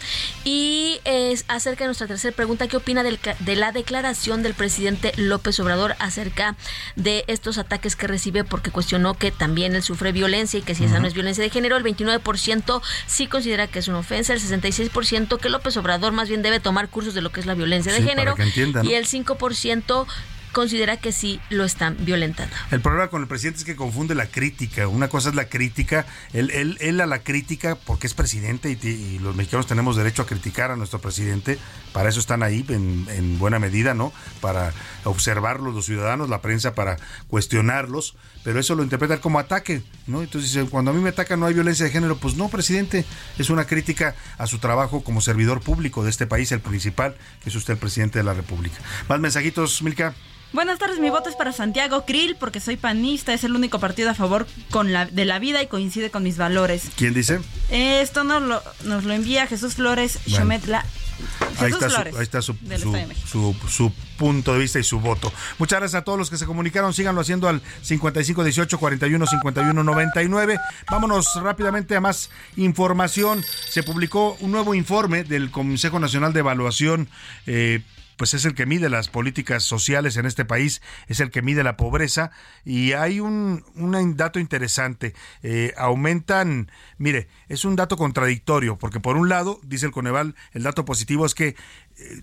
Y es acerca de nuestra tercera pregunta, ¿qué opina de la declaración del presidente López Obrador acerca de estos ataques que recibe porque cuestionó que también él sufre violencia y que si esa no es violencia de género, el 29% sí considera que es una ofensa, el 66% que López Obrador más bien debe tomar cursos de lo que es la violencia de género y el 5% considera que sí lo están violentando. El problema con el presidente es que confunde la crítica. Una cosa es la crítica, él, él, él a la crítica porque es presidente y, los mexicanos tenemos derecho a criticar a nuestro presidente. Para eso están ahí en, en buena medida, ¿no? Para observarlos los ciudadanos, la prensa para cuestionarlos pero eso lo interpreta como ataque, ¿no? Entonces, cuando a mí me ataca no hay violencia de género, pues no, presidente, es una crítica a su trabajo como servidor público de este país, el principal, que es usted el presidente de la República. Más mensajitos, Milka. Buenas tardes, mi voto es para Santiago Krill porque soy panista, es el único partido a favor con la, de la vida y coincide con mis valores. ¿Quién dice? Esto nos lo, nos lo envía Jesús Flores Chometla ahí está, su, su, punto de vista y su voto. Muchas gracias a todos los que se comunicaron. Síganlo haciendo al 5518 41 51 99. Vámonos rápidamente a más información. Se publicó un nuevo informe del Consejo Nacional de Evaluación eh, pues es el que mide las políticas sociales en este país, es el que mide la pobreza. Y hay un, dato interesante, eh, aumentan, mire, es un dato contradictorio, porque por un lado, dice el Coneval, el dato positivo es que eh,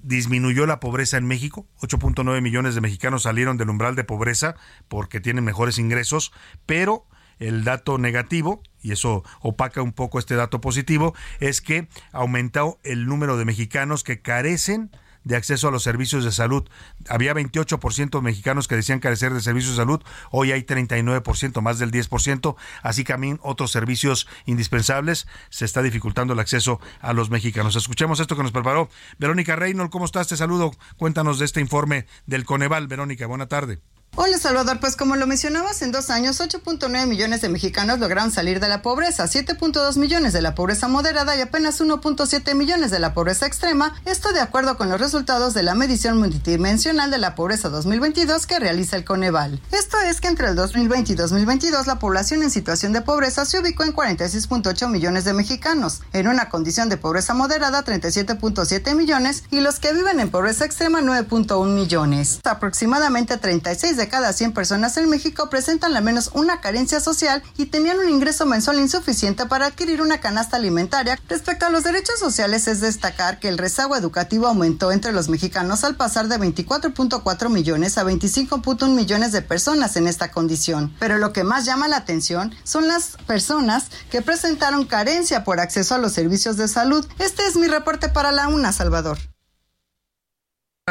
disminuyó la pobreza en México, 8.9 millones de mexicanos salieron del umbral de pobreza porque tienen mejores ingresos, pero el dato negativo, y eso opaca un poco este dato positivo, es que aumentó el número de mexicanos que carecen acceso a los servicios de salud. Había 28% de mexicanos que decían carecer de servicios de salud, hoy hay 39%, más del 10%, así que también otros servicios indispensables se está dificultando el acceso a los mexicanos. Escuchemos esto que nos preparó Verónica Reynolds, ¿cómo estás? Te saludo. Cuéntanos de este informe del Coneval, Verónica, buena tarde. Hola Salvador, pues como lo mencionabas, en dos años 8.9 millones de mexicanos lograron salir de la pobreza, 7.2 millones de la pobreza moderada y apenas 1.7 millones de la pobreza extrema, esto de acuerdo con los resultados de la medición multidimensional de la pobreza 2022 que realiza el Coneval. Esto es que entre el 2020 y 2022 la población en situación de pobreza se ubicó en 46.8 millones de mexicanos, en una condición de pobreza moderada 37.7 millones y los que viven en pobreza extrema 9.1 millones. Aproximadamente 36 de cada 100 personas en México presentan al menos una carencia social y tenían un ingreso mensual insuficiente para adquirir una canasta alimentaria. Respecto a los derechos sociales, es destacar que el rezago educativo aumentó entre los mexicanos al pasar de 24.4 millones a 25.1 millones de personas en esta condición. Pero lo que más llama la atención son las personas que presentaron carencia por acceso a los servicios de salud. Este es mi reporte para la UNA, Salvador.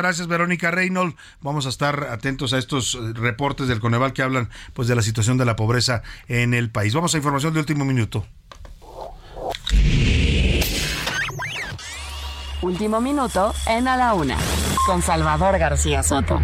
Gracias, Verónica Reynolds. Vamos a estar atentos a estos eh, reportes del Coneval que hablan pues de la situación de la pobreza en el país. Vamos a información de último minuto. Último minuto en A la Una, con Salvador García Soto.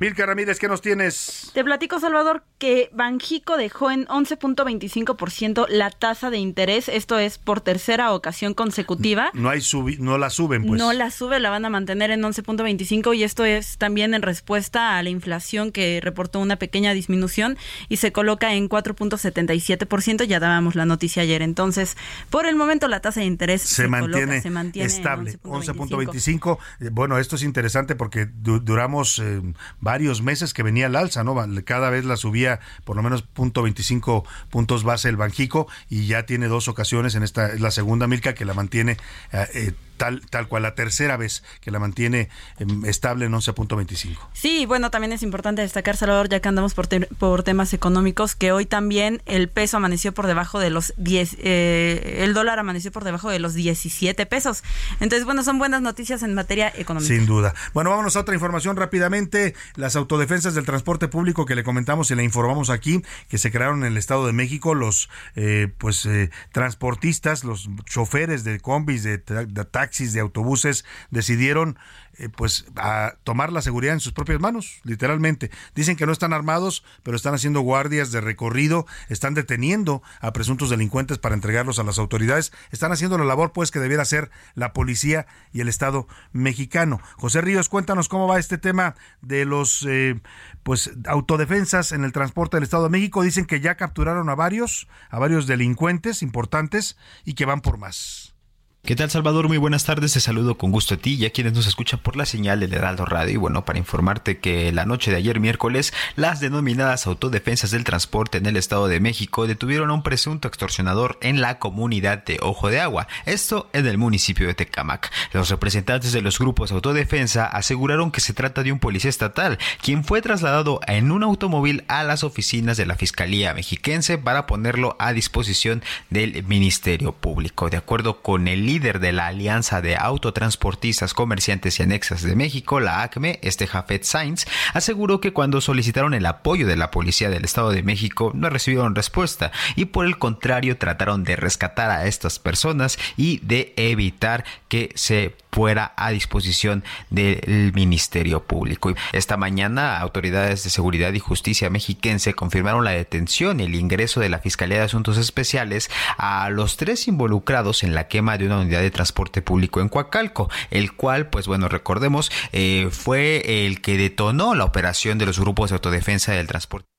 Milka Ramírez, ¿qué nos tienes? Te platico, Salvador, que Banjico dejó en 11.25% la tasa de interés. Esto es por tercera ocasión consecutiva. No hay subi no la suben, pues. No la sube, la van a mantener en 11.25 y esto es también en respuesta a la inflación que reportó una pequeña disminución y se coloca en 4.77%. Ya dábamos la noticia ayer. Entonces, por el momento la tasa de interés se, mantiene, se mantiene estable, 11.25. Eh, bueno, esto es interesante porque duramos eh, varios meses que venía al alza, ¿no? Cada vez la subía por lo menos punto 25 puntos base el Banjico y ya tiene dos ocasiones en esta es la segunda Milka que la mantiene eh, eh tal, tal cual, la tercera vez que la mantiene em, estable en 11.25. Sí, bueno, también es importante destacar, Salvador, ya que andamos por, por temas económicos, que hoy también el peso amaneció por debajo de los 10, eh, el dólar amaneció por debajo de los 17 pesos. Entonces, bueno, son buenas noticias en materia económica. Sin duda. Bueno, vámonos a otra información rápidamente. Las autodefensas del transporte público que le comentamos y le informamos aquí, que se crearon en el Estado de México, los eh, pues eh, transportistas, los choferes de combis, de, de taxis, de autobuses, decidieron eh, pues a tomar la seguridad en sus propias manos, literalmente. Dicen que no están armados, pero están haciendo guardias de recorrido, están deteniendo a presuntos delincuentes para entregarlos a las autoridades, están haciendo la labor pues que debiera hacer la policía y el Estado mexicano. José Ríos, cuéntanos cómo va este tema de los eh, pues autodefensas en el transporte del Estado de México. Dicen que ya capturaron a varios, a varios delincuentes importantes y que van por más. ¿Qué tal Salvador? Muy buenas tardes, te saludo con gusto a ti y a quienes nos escuchan por la señal del Heraldo Radio. Y bueno, para informarte que la noche de ayer miércoles, las denominadas autodefensas del transporte en el Estado de México detuvieron a un presunto extorsionador en la comunidad de Ojo de Agua, esto en el municipio de Tecamac. Los representantes de los grupos autodefensa aseguraron que se trata de un policía estatal, quien fue trasladado en un automóvil a las oficinas de la Fiscalía Mexiquense para ponerlo a disposición del Ministerio Público. De acuerdo con el líder de la Alianza de Autotransportistas, Comerciantes y Anexas de México, la ACME, este Jafet Sainz, aseguró que cuando solicitaron el apoyo de la Policía del Estado de México no recibieron respuesta y por el contrario trataron de rescatar a estas personas y de evitar que se fuera a disposición del Ministerio Público. Esta mañana, autoridades de seguridad y justicia mexiquense confirmaron la detención y el ingreso de la Fiscalía de Asuntos Especiales a los tres involucrados en la quema de una unidad de transporte público en Coacalco, el cual, pues bueno, recordemos, eh, fue el que detonó la operación de los grupos de autodefensa del transporte.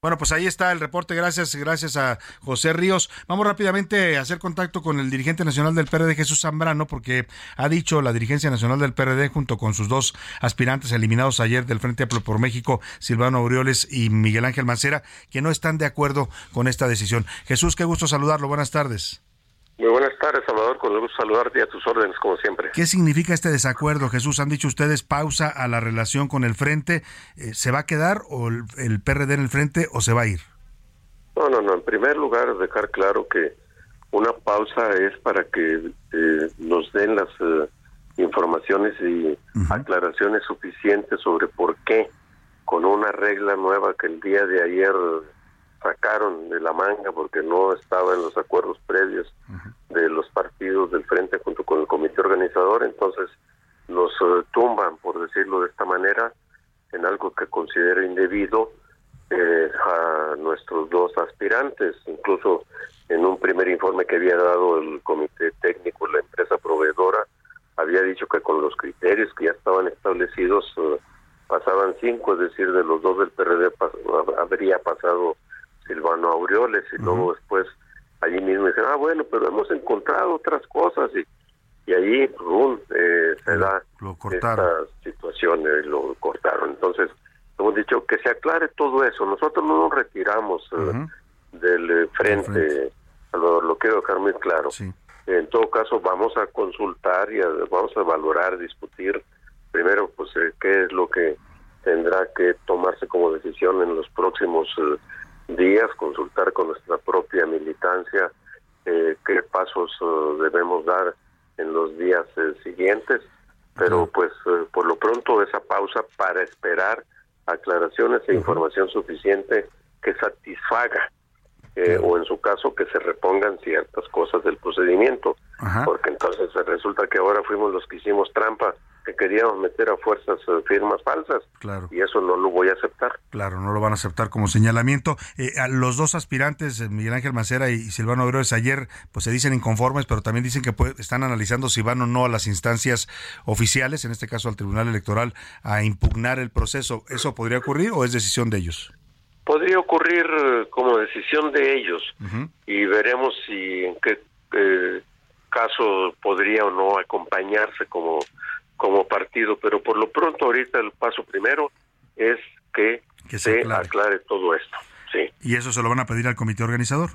Bueno, pues ahí está el reporte. Gracias, gracias a José Ríos. Vamos rápidamente a hacer contacto con el dirigente nacional del PRD, Jesús Zambrano, porque ha dicho la dirigencia nacional del PRD, junto con sus dos aspirantes eliminados ayer del Frente por México, Silvano Aureoles y Miguel Ángel Mancera, que no están de acuerdo con esta decisión. Jesús, qué gusto saludarlo. Buenas tardes. Muy buenas tardes, Salvador. Con el gusto saludarte y a tus órdenes, como siempre. ¿Qué significa este desacuerdo, Jesús? Han dicho ustedes pausa a la relación con el Frente. Eh, ¿Se va a quedar o el, PRD en el Frente o se va a ir? No, no, no. En primer lugar, dejar claro que una pausa es para que eh, nos den las eh, informaciones y aclaraciones suficientes sobre por qué con una regla nueva que el día de ayer sacaron de la manga porque no estaba en los acuerdos previos de los partidos del frente junto con el comité organizador, entonces nos eh, tumban, por decirlo de esta manera, en algo que con considera indebido eh, a nuestros dos aspirantes. Incluso en un primer informe que había dado el comité técnico, la empresa proveedora, había dicho que con los criterios que ya estaban establecidos eh, pasaban cinco, es decir, de los dos del PRD habría pasado Silvano Aureoles y luego después allí mismo dicen, ah, bueno, pero hemos encontrado otras cosas y, y ahí eh, se da esta situación, eh, lo cortaron. Entonces, hemos dicho que se aclare todo eso. Nosotros no nos retiramos eh, del frente, Lo, lo, quiero dejar muy claro. En todo caso, vamos a consultar y vamos a valorar, discutir primero, pues, qué es lo que tendrá que tomarse como decisión en los próximos días, consultar con nuestra propia militancia eh, qué pasos eh, debemos dar en los días eh, siguientes, pero pues por lo pronto esa pausa para esperar aclaraciones e información suficiente que satisfaga o en su caso que se repongan ciertas cosas del procedimiento, porque entonces resulta que ahora fuimos los que hicimos trampa que queríamos meter a fuerzas eh, firmas falsas. Claro. Y eso no lo voy a aceptar. Claro, no lo van a aceptar como señalamiento. Eh, a los dos aspirantes, eh, Miguel Ángel Macera y Silvano Aureoles, ayer pues se dicen inconformes, pero también dicen que están analizando si van o no a las instancias oficiales, en este caso al Tribunal Electoral, a impugnar el proceso. ¿Eso podría ocurrir o es decisión de ellos? Podría ocurrir como decisión de ellos y veremos si en qué caso podría o no acompañarse como como partido, pero por lo pronto ahorita el paso primero es que, se, aclare. todo esto. Sí. ¿Y eso se lo van a pedir al comité organizador?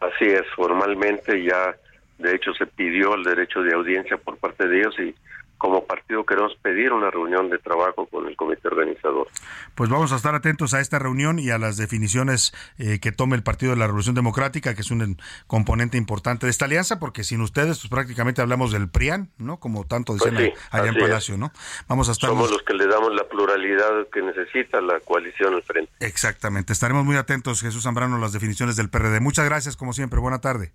Así es, formalmente ya de hecho se pidió el derecho de audiencia por parte de ellos y como partido queremos pedir una reunión de trabajo con el comité organizador. Pues vamos a estar atentos a esta reunión y a las definiciones eh, que tome el Partido de la Revolución Democrática, que es un componente importante de esta alianza, porque sin ustedes pues prácticamente hablamos del PRIAN, ¿no? Como tanto dicen pues allá en Palacio, ¿no? Vamos a estar Somos los que le damos la pluralidad que necesita la coalición al frente. Exactamente. Estaremos muy atentos, Jesús Zambrano, a las definiciones del PRD. Muchas gracias, como siempre. Buena tarde.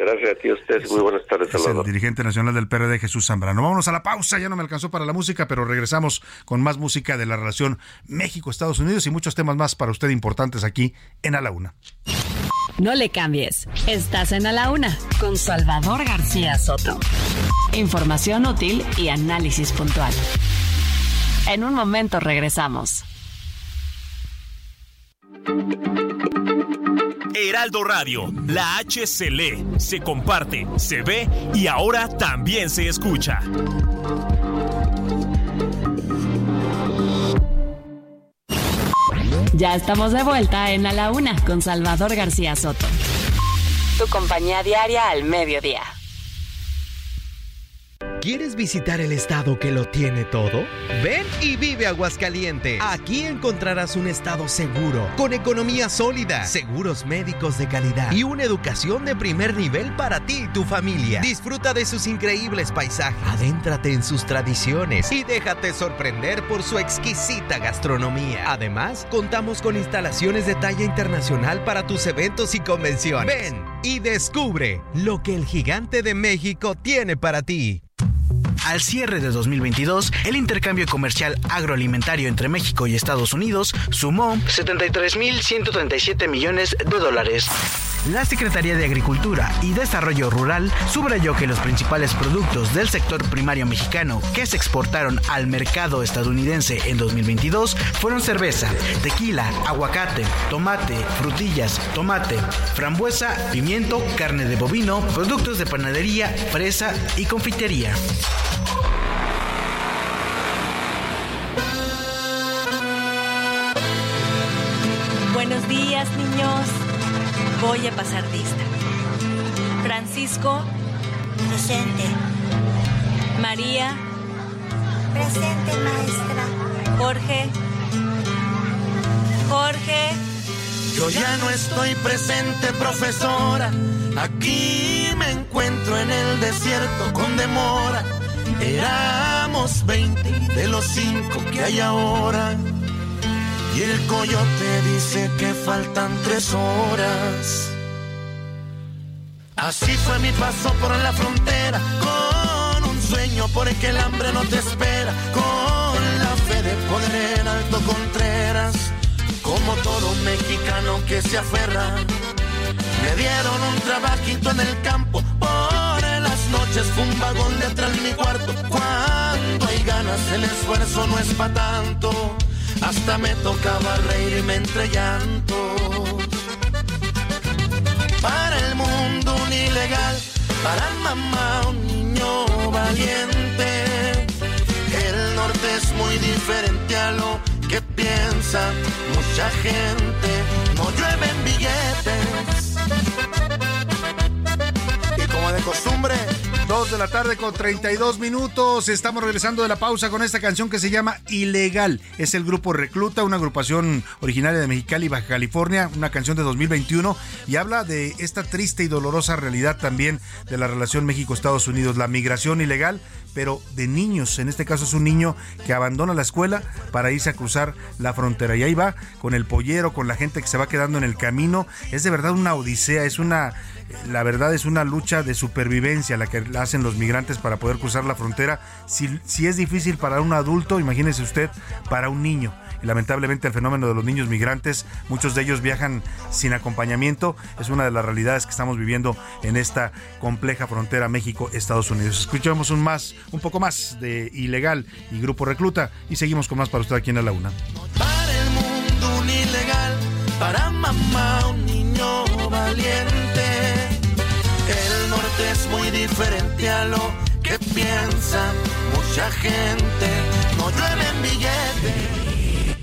Gracias a ti, usted. Muy buenas tardes, es el dirigente nacional del PRD, Jesús Zambrano. Vámonos a la pausa, ya no me alcanzó para la música, pero regresamos con más música de la relación México-Estados Unidos y muchos temas más para usted importantes aquí en A la Una. No le cambies. Estás en A la Una con Salvador García Soto. Información útil y análisis puntual. En un momento regresamos. Heraldo Radio, la H se lee, se comparte, se ve y ahora también se escucha. Ya estamos de vuelta en A la Una con Salvador García Soto. Tu compañía diaria al mediodía. ¿Quieres visitar el estado que lo tiene todo? Ven y vive Aguascalientes. Aquí encontrarás un estado seguro, con economía sólida, seguros médicos de calidad y una educación de primer nivel para ti y tu familia. Disfruta de sus increíbles paisajes, adéntrate en sus tradiciones y déjate sorprender por su exquisita gastronomía. Además, contamos con instalaciones de talla internacional para tus eventos y convenciones. Ven y descubre lo que el gigante de México tiene para ti. you Al cierre de 2022, el intercambio comercial agroalimentario entre México y Estados Unidos sumó 73.137 millones de dólares. La Secretaría de Agricultura y Desarrollo Rural subrayó que los principales productos del sector primario mexicano que se exportaron al mercado estadounidense en 2022 fueron cerveza, tequila, aguacate, tomate, frutillas, tomate, frambuesa, pimiento, carne de bovino, productos de panadería, fresa y confitería. Buenos días, niños. Voy a pasar lista. Francisco. Presente. María. Presente, maestra. Jorge. Jorge. Yo ya no estoy presente, profesora. Aquí me encuentro en el desierto con demora. Éramos 20 de los 5 que hay ahora. Y el coyote dice que faltan tres horas. Así fue mi paso por la frontera, con un sueño por el que el hambre no te espera, con la fe de poder en alto Contreras, como todo mexicano que se aferra. Me dieron un trabajito en el campo, noches fue un vagón de atrás en mi cuarto. Cuando hay ganas el esfuerzo no es para tanto, hasta me tocaba reírme entre llantos. Para el mundo un ilegal, para mamá un niño valiente. El norte es muy diferente a lo que piensa mucha gente. No llueven billetes. Y como de costumbre, 2 de la tarde con 32 minutos. Estamos regresando de la pausa con esta canción que se llama Ilegal. Es el grupo Recluta, una agrupación originaria de Mexicali, Baja California, una canción de 2021 y habla de esta triste y dolorosa realidad también de la relación México-Estados Unidos, la migración ilegal, pero de niños. En este caso es un niño que abandona la escuela para irse a cruzar la frontera. Y ahí va con el pollero, con la gente que se va quedando en el camino. Es de verdad una odisea, es una la verdad es una lucha de supervivencia la que hacen los migrantes para poder cruzar la frontera. Si, si es difícil para un adulto, imagínese usted para un niño. Y lamentablemente el fenómeno de los niños migrantes, muchos de ellos viajan sin acompañamiento, es una de las realidades que estamos viviendo en esta compleja frontera México-Estados Unidos. Escuchamos un más, un poco más de ilegal y grupo recluta y seguimos con más para usted aquí en la Una. Para el mundo un ilegal, para mamá un niño valiente. El norte es muy diferente a lo que piensa mucha gente. No llueven billetes.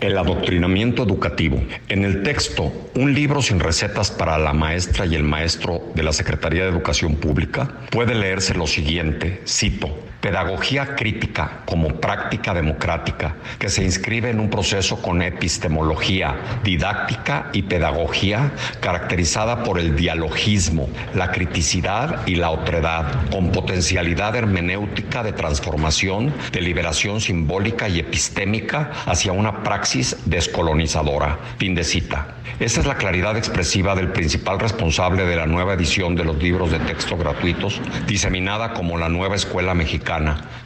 El adoctrinamiento educativo. En el texto, un libro sin recetas para la maestra y el maestro de la Secretaría de Educación Pública, puede leerse lo siguiente, cito, Pedagogía crítica como práctica democrática que se inscribe en un proceso con epistemología, didáctica y pedagogía caracterizada por el dialogismo, la criticidad y la otredad, con potencialidad hermenéutica de transformación, de liberación simbólica y epistémica hacia una praxis descolonizadora. Fin de cita. Esa es la claridad expresiva del principal responsable de la nueva edición de los libros de texto gratuitos, diseminada como la nueva escuela mexicana,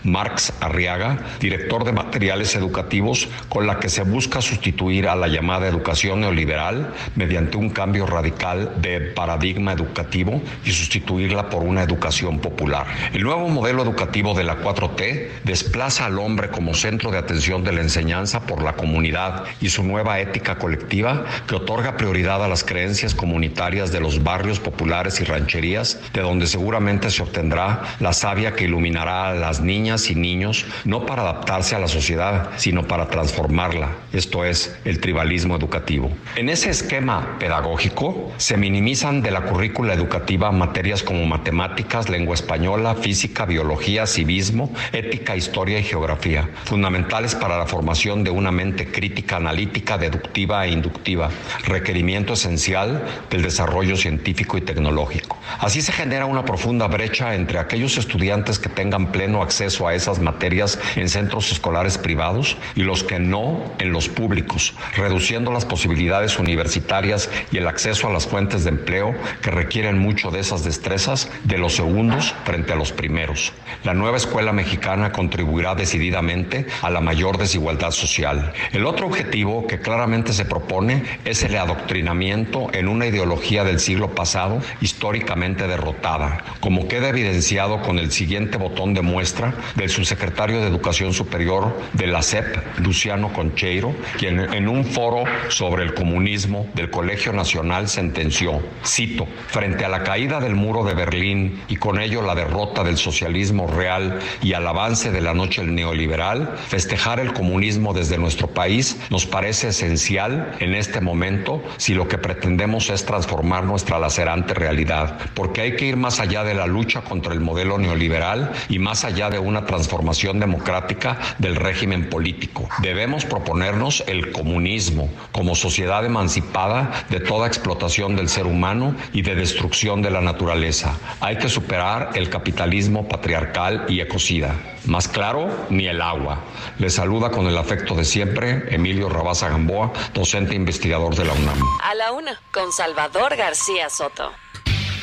Marx Arriaga, director de materiales educativos, con la que se busca sustituir a la llamada educación neoliberal mediante un cambio radical de paradigma educativo y sustituirla por una educación popular. El nuevo modelo educativo de la 4T desplaza al hombre como centro de atención de la enseñanza por la comunidad y su nueva ética colectiva que otorga prioridad a las creencias comunitarias de los barrios populares y rancherías, de donde seguramente se obtendrá la savia que iluminará las niñas y niños, no para adaptarse a la sociedad, sino para transformarla, esto es, el tribalismo educativo. En ese esquema pedagógico se minimizan de la currícula educativa materias como matemáticas, lengua española, física, biología, civismo, ética, historia y geografía, fundamentales para la formación de una mente crítica, analítica, deductiva e inductiva, requerimiento esencial del desarrollo científico y tecnológico. Así se genera una profunda brecha entre aquellos estudiantes que tengan pleno acceso a esas materias en centros escolares privados y los que no en los públicos, reduciendo las posibilidades universitarias y el acceso a las fuentes de empleo que requieren mucho de esas destrezas de los segundos frente a los primeros. La nueva escuela mexicana contribuirá decididamente a la mayor desigualdad social. El otro objetivo que claramente se propone es el adoctrinamiento en una ideología del siglo pasado históricamente derrotada, como queda evidenciado con el siguiente botón de muestra del subsecretario de Educación Superior de la SEP, Luciano Concheiro, quien en un foro sobre el comunismo del Colegio Nacional sentenció, cito, frente a la caída del muro de Berlín y con ello la derrota del socialismo real y al avance de la noche neoliberal, festejar el comunismo desde nuestro país nos parece esencial en este momento si lo que pretendemos es transformar nuestra lacerante realidad, porque hay que ir más allá de la lucha contra el modelo neoliberal y más allá de una transformación democrática del régimen político. Debemos proponernos el comunismo como sociedad emancipada de toda explotación del ser humano y de destrucción de la naturaleza. Hay que superar el capitalismo patriarcal y ecocida. Más claro, ni el agua. Le saluda con el afecto de siempre Emilio Rabaza Gamboa, docente e investigador de la UNAM. A la una, con Salvador García Soto.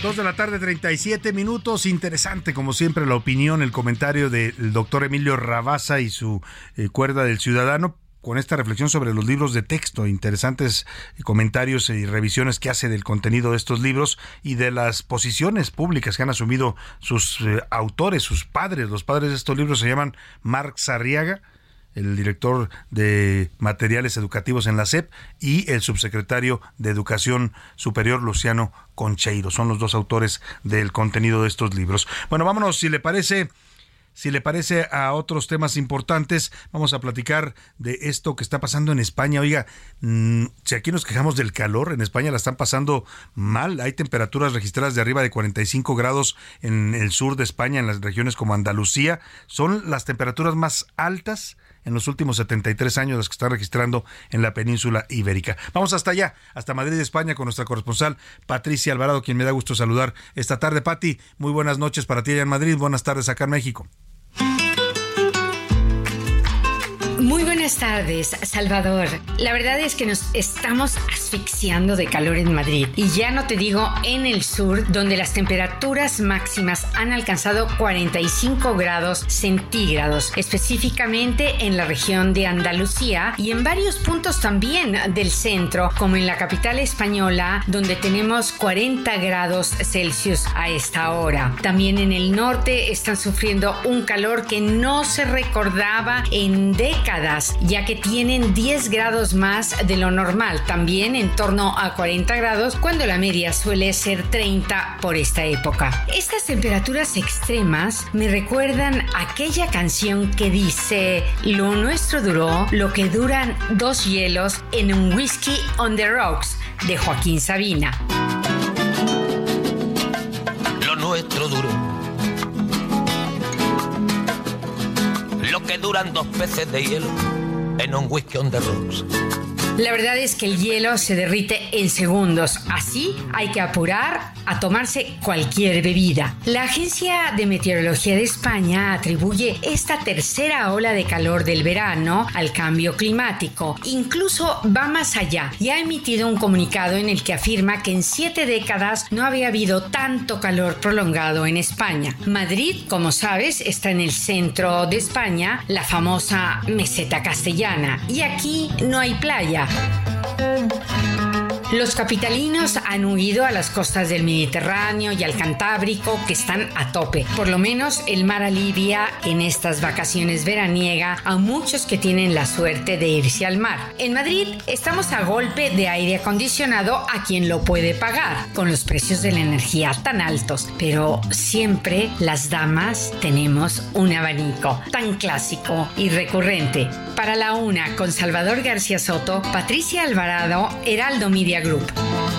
Dos de la tarde, 37 minutos. Interesante, como siempre, la opinión, el comentario del doctor Emilio Rabaza y su eh, cuerda del ciudadano con esta reflexión sobre los libros de texto, interesantes comentarios y revisiones que hace del contenido de estos libros y de las posiciones públicas que han asumido sus eh, autores, sus padres. Los padres de estos libros se llaman Marx Arriaga, el director de materiales educativos en la SEP, y el subsecretario de Educación Superior, Luciano Concheiro. Son los dos autores del contenido de estos libros. Bueno, vámonos, si le parece, si le parece a otros temas importantes, vamos a platicar de esto que está pasando en España. Oiga, mm, si aquí nos quejamos del calor, en España la están pasando mal. Hay temperaturas registradas de arriba de 45 grados en el sur de España, en las regiones como Andalucía. Son las temperaturas más altas en los últimos 73 años las que están registrando en la península ibérica. Vamos hasta allá, hasta Madrid, España, con nuestra corresponsal Patricia Alvarado, quien me da gusto saludar esta tarde. Pati, muy buenas noches para ti allá en Madrid, buenas tardes acá en México. Muy buenas tardes, Salvador. La verdad es que nos estamos asfixiando de calor en Madrid. Y ya no te digo en el sur, donde las temperaturas máximas han alcanzado 45 grados centígrados, específicamente en la región de Andalucía y en varios puntos también del centro, como en la capital española, donde tenemos 40 grados Celsius a esta hora. También en el norte están sufriendo un calor que no se recordaba en décadas ya que tienen 10 grados más de lo normal, también en torno a 40 grados, cuando la media suele ser 30 por esta época. Estas temperaturas extremas me recuerdan aquella canción que dice, lo nuestro duró lo que duran dos hielos en un whisky on the rocks de Joaquín Sabina. Lo nuestro duró que duran dos peces de hielo en un whisky on the rocks. La verdad es que el hielo se derrite en segundos, así hay que apurar a tomarse cualquier bebida. La Agencia de Meteorología de España atribuye esta tercera ola de calor del verano al cambio climático. Incluso va más allá y ha emitido un comunicado en el que afirma que en siete décadas no había habido tanto calor prolongado en España. Madrid, como sabes, está en el centro de España, la famosa meseta castellana, y aquí no hay playa. Los capitalinos han huido a las costas del Mediterráneo y al Cantábrico que están a tope. Por lo menos el mar alivia en estas vacaciones veraniega a muchos que tienen la suerte de irse al mar. En Madrid estamos a golpe de aire acondicionado a quien lo puede pagar, con los precios de la energía tan altos. Pero siempre las damas tenemos un abanico tan clásico y recurrente. Para la una, con Salvador García Soto, Patricia Alvarado, Heraldo Media Group.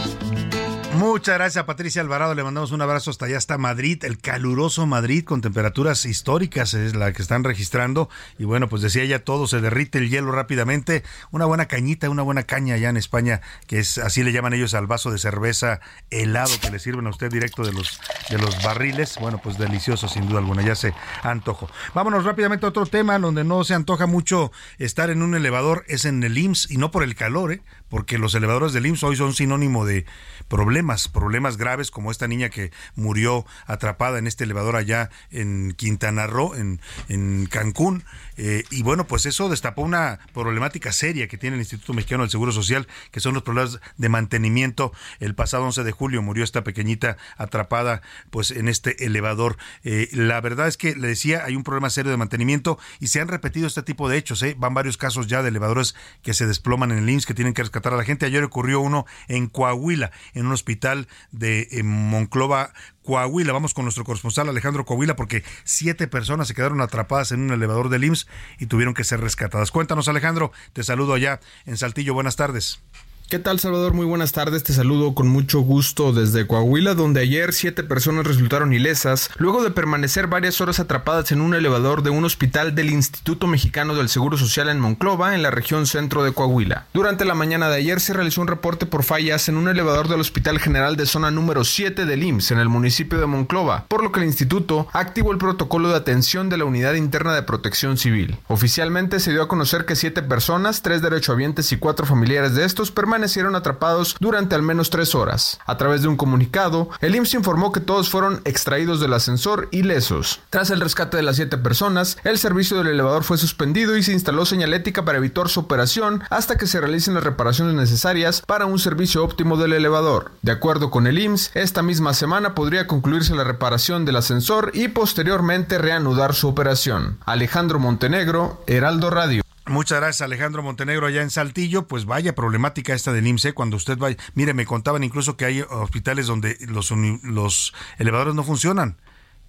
Muchas gracias Patricia Alvarado, le mandamos un abrazo hasta allá, hasta Madrid, el caluroso Madrid con temperaturas históricas es la que están registrando. Y bueno, pues decía ya todo, se derrite el hielo rápidamente, una buena cañita, una buena caña allá en España, que es así le llaman ellos al vaso de cerveza helado que le sirven a usted directo de los, de los barriles, bueno, pues delicioso sin duda alguna, ya se antojo. Vámonos rápidamente a otro tema donde no se antoja mucho estar en un elevador, es en el IMSS y no por el calor, ¿eh? porque los elevadores del IMSS hoy son sinónimo de problemas, problemas graves como esta niña que murió atrapada en este elevador allá en Quintana Roo, en, en Cancún. Eh, y bueno, pues eso destapó una problemática seria que tiene el Instituto Mexicano del Seguro Social, que son los problemas de mantenimiento. El pasado 11 de julio murió esta pequeñita atrapada pues en este elevador. Eh, la verdad es que le decía, hay un problema serio de mantenimiento y se han repetido este tipo de hechos. ¿eh? Van varios casos ya de elevadores que se desploman en el que tienen que rescatar a la gente. Ayer ocurrió uno en Coahuila, en un hospital de Monclova, Coahuila. Vamos con nuestro corresponsal Alejandro Coahuila porque siete personas se quedaron atrapadas en un elevador del IMSS y tuvieron que ser rescatadas. Cuéntanos Alejandro, te saludo allá en Saltillo. Buenas tardes. ¿Qué tal Salvador? Muy buenas tardes, te saludo con mucho gusto desde Coahuila, donde ayer siete personas resultaron ilesas luego de permanecer varias horas atrapadas en un elevador de un hospital del Instituto Mexicano del Seguro Social en Monclova, en la región centro de Coahuila. Durante la mañana de ayer se realizó un reporte por fallas en un elevador del Hospital General de Zona número 7 del IMSS en el municipio de Monclova, por lo que el instituto activó el protocolo de atención de la Unidad Interna de Protección Civil. Oficialmente se dio a conocer que siete personas, tres derechohabientes y cuatro familiares de estos permanecieron permanecieron atrapados durante al menos tres horas. A través de un comunicado, el IMSS informó que todos fueron extraídos del ascensor ilesos. Tras el rescate de las siete personas, el servicio del elevador fue suspendido y se instaló señalética para evitar su operación hasta que se realicen las reparaciones necesarias para un servicio óptimo del elevador. De acuerdo con el IMSS, esta misma semana podría concluirse la reparación del ascensor y posteriormente reanudar su operación. Alejandro Montenegro, Heraldo Radio. Muchas gracias Alejandro Montenegro allá en Saltillo. Pues vaya problemática esta del IMSS. ¿eh? Cuando usted va, mire, me contaban incluso que hay hospitales donde los, los elevadores no funcionan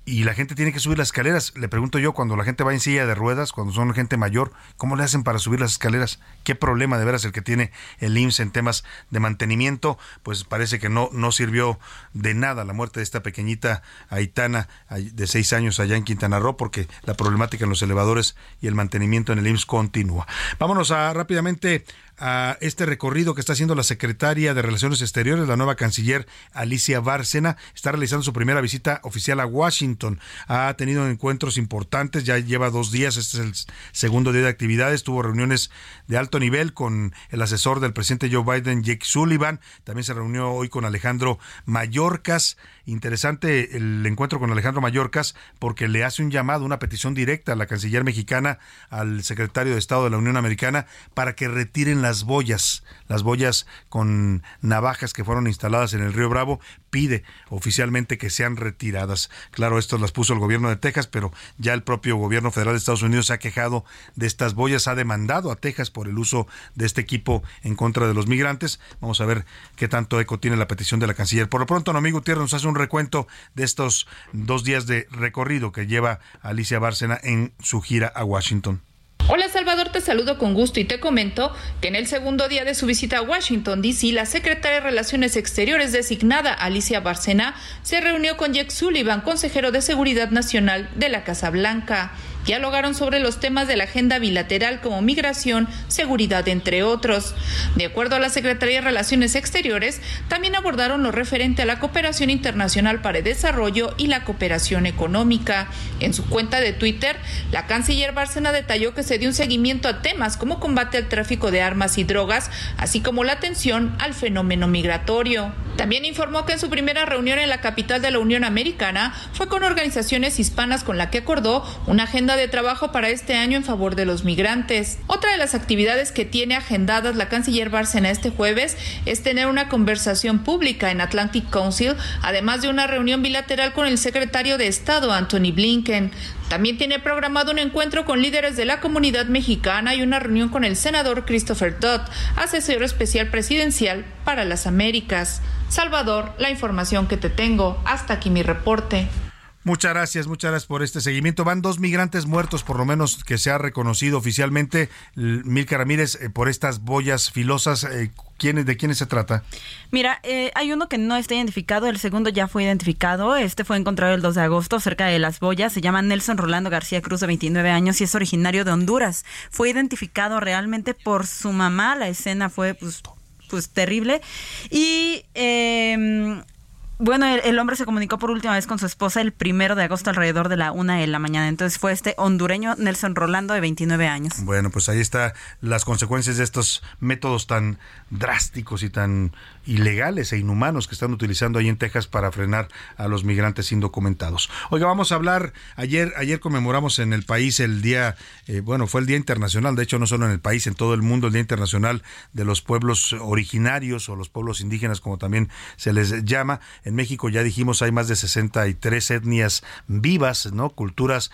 y la gente tiene que subir las escaleras. Le pregunto yo, cuando la gente va en silla de ruedas, cuando son gente mayor, ¿cómo le hacen para subir las escaleras? ¿Qué problema de veras el que tiene el IMSS en temas de mantenimiento? Pues parece que no, no sirvió de nada la muerte de esta pequeñita Aitana de seis años allá en Quintana Roo, porque la problemática en los elevadores y el mantenimiento en el IMSS continúa. Vámonos a rápidamente a este recorrido que está haciendo la secretaria de Relaciones Exteriores, la nueva canciller Alicia Bárcena. Está realizando su primera visita oficial a Washington. Ha tenido encuentros importantes, ya lleva dos días, este es el segundo día de actividades. Tuvo reuniones de alto nivel con el asesor del presidente Joe Biden, Jake Sullivan. También se reunió hoy con Alejandro Mayorkas. Interesante el encuentro con Alejandro Mayorkas porque le hace un llamado, una petición directa a la canciller mexicana, al secretario de Estado de la Unión Americana, para que retiren las boyas, las boyas con navajas que fueron instaladas en el río Bravo, pide oficialmente que sean retiradas. Claro, esto las puso el gobierno de Texas, pero ya el propio gobierno federal de Estados Unidos se ha quejado de estas boyas, ha demandado a Texas por el uso de este equipo en contra de los migrantes. Vamos a ver qué tanto eco tiene la petición de la canciller. Por lo pronto, amigo Gutiérrez nos hace un recuento de estos dos días de recorrido que lleva Alicia Bárcena en su gira a Washington. Hola Salvador, te saludo con gusto y te comento que en el segundo día de su visita a Washington, D.C., la secretaria de Relaciones Exteriores designada Alicia Bárcena se reunió con Jake Sullivan, consejero de Seguridad Nacional de la Casa Blanca dialogaron sobre los temas de la agenda bilateral como migración, seguridad, entre otros. De acuerdo a la Secretaría de Relaciones Exteriores, también abordaron lo referente a la cooperación internacional para el desarrollo y la cooperación económica. En su cuenta de Twitter, la canciller Bárcena detalló que se dio un seguimiento a temas como combate al tráfico de armas y drogas, así como la atención al fenómeno migratorio. También informó que en su primera reunión en la capital de la Unión Americana fue con organizaciones hispanas con la que acordó una agenda de trabajo para este año en favor de los migrantes. Otra de las actividades que tiene agendadas la canciller Bárcena este jueves es tener una conversación pública en Atlantic Council, además de una reunión bilateral con el secretario de Estado Anthony Blinken. También tiene programado un encuentro con líderes de la comunidad mexicana y una reunión con el senador Christopher Dodd, asesor especial presidencial para las Américas. Salvador, la información que te tengo. Hasta aquí mi reporte. Muchas gracias, muchas gracias por este seguimiento. Van dos migrantes muertos, por lo menos que se ha reconocido oficialmente, Milka Ramírez, eh, por estas boyas filosas. Eh, ¿De quiénes se trata? Mira, eh, hay uno que no está identificado, el segundo ya fue identificado. Este fue encontrado el 2 de agosto cerca de Las Boyas. Se llama Nelson Rolando García Cruz, de 29 años, y es originario de Honduras. Fue identificado realmente por su mamá. La escena fue, pues, pues terrible. Y eh, bueno, el, hombre se comunicó por última vez con su esposa el primero de agosto alrededor de la una de la mañana. Entonces fue este hondureño Nelson Rolando de 29 años. Bueno, pues ahí está las consecuencias de estos métodos tan drásticos y tan ilegales e inhumanos que están utilizando ahí en Texas para frenar a los migrantes indocumentados. Oiga, vamos a hablar, ayer, ayer conmemoramos en el país el día, eh, bueno, fue el Día Internacional, de hecho no solo en el país, en todo el mundo, el Día Internacional de los Pueblos Originarios o los pueblos indígenas, como también se les llama. En México ya dijimos hay más de 63 etnias vivas, ¿no? Culturas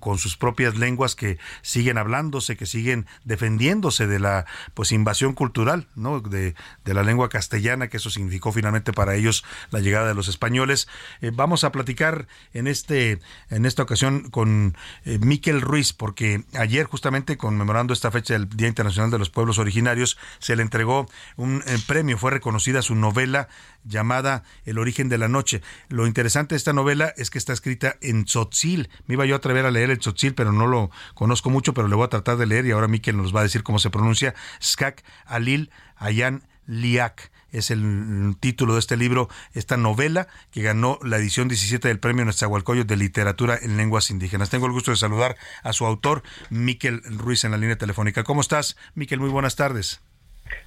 con, sus propias lenguas que siguen hablándose, que siguen defendiéndose de la pues invasión cultural, ¿no? De, la lengua castellana, que eso significó finalmente para ellos la llegada de los españoles. Eh, vamos a platicar en este en esta ocasión con eh, Miquel Ruiz, porque ayer justamente conmemorando esta fecha del Día Internacional de los Pueblos Originarios, se le entregó un eh, premio, fue reconocida su novela llamada El origen de la noche. Lo interesante de esta novela es que está escrita en tzotzil. Me iba yo a atrever a leer el tzotzil, pero no lo conozco mucho, pero le voy a tratar de leer y ahora Miquel nos va a decir cómo se pronuncia. Skak Alil Ayan Liak es el título de este libro, esta novela que ganó la edición 17 del Premio Nezahualcóyotl de Literatura en Lenguas Indígenas. Tengo el gusto de saludar a su autor, Miquel Ruiz, en la línea telefónica. ¿Cómo estás, Miquel? Muy buenas tardes.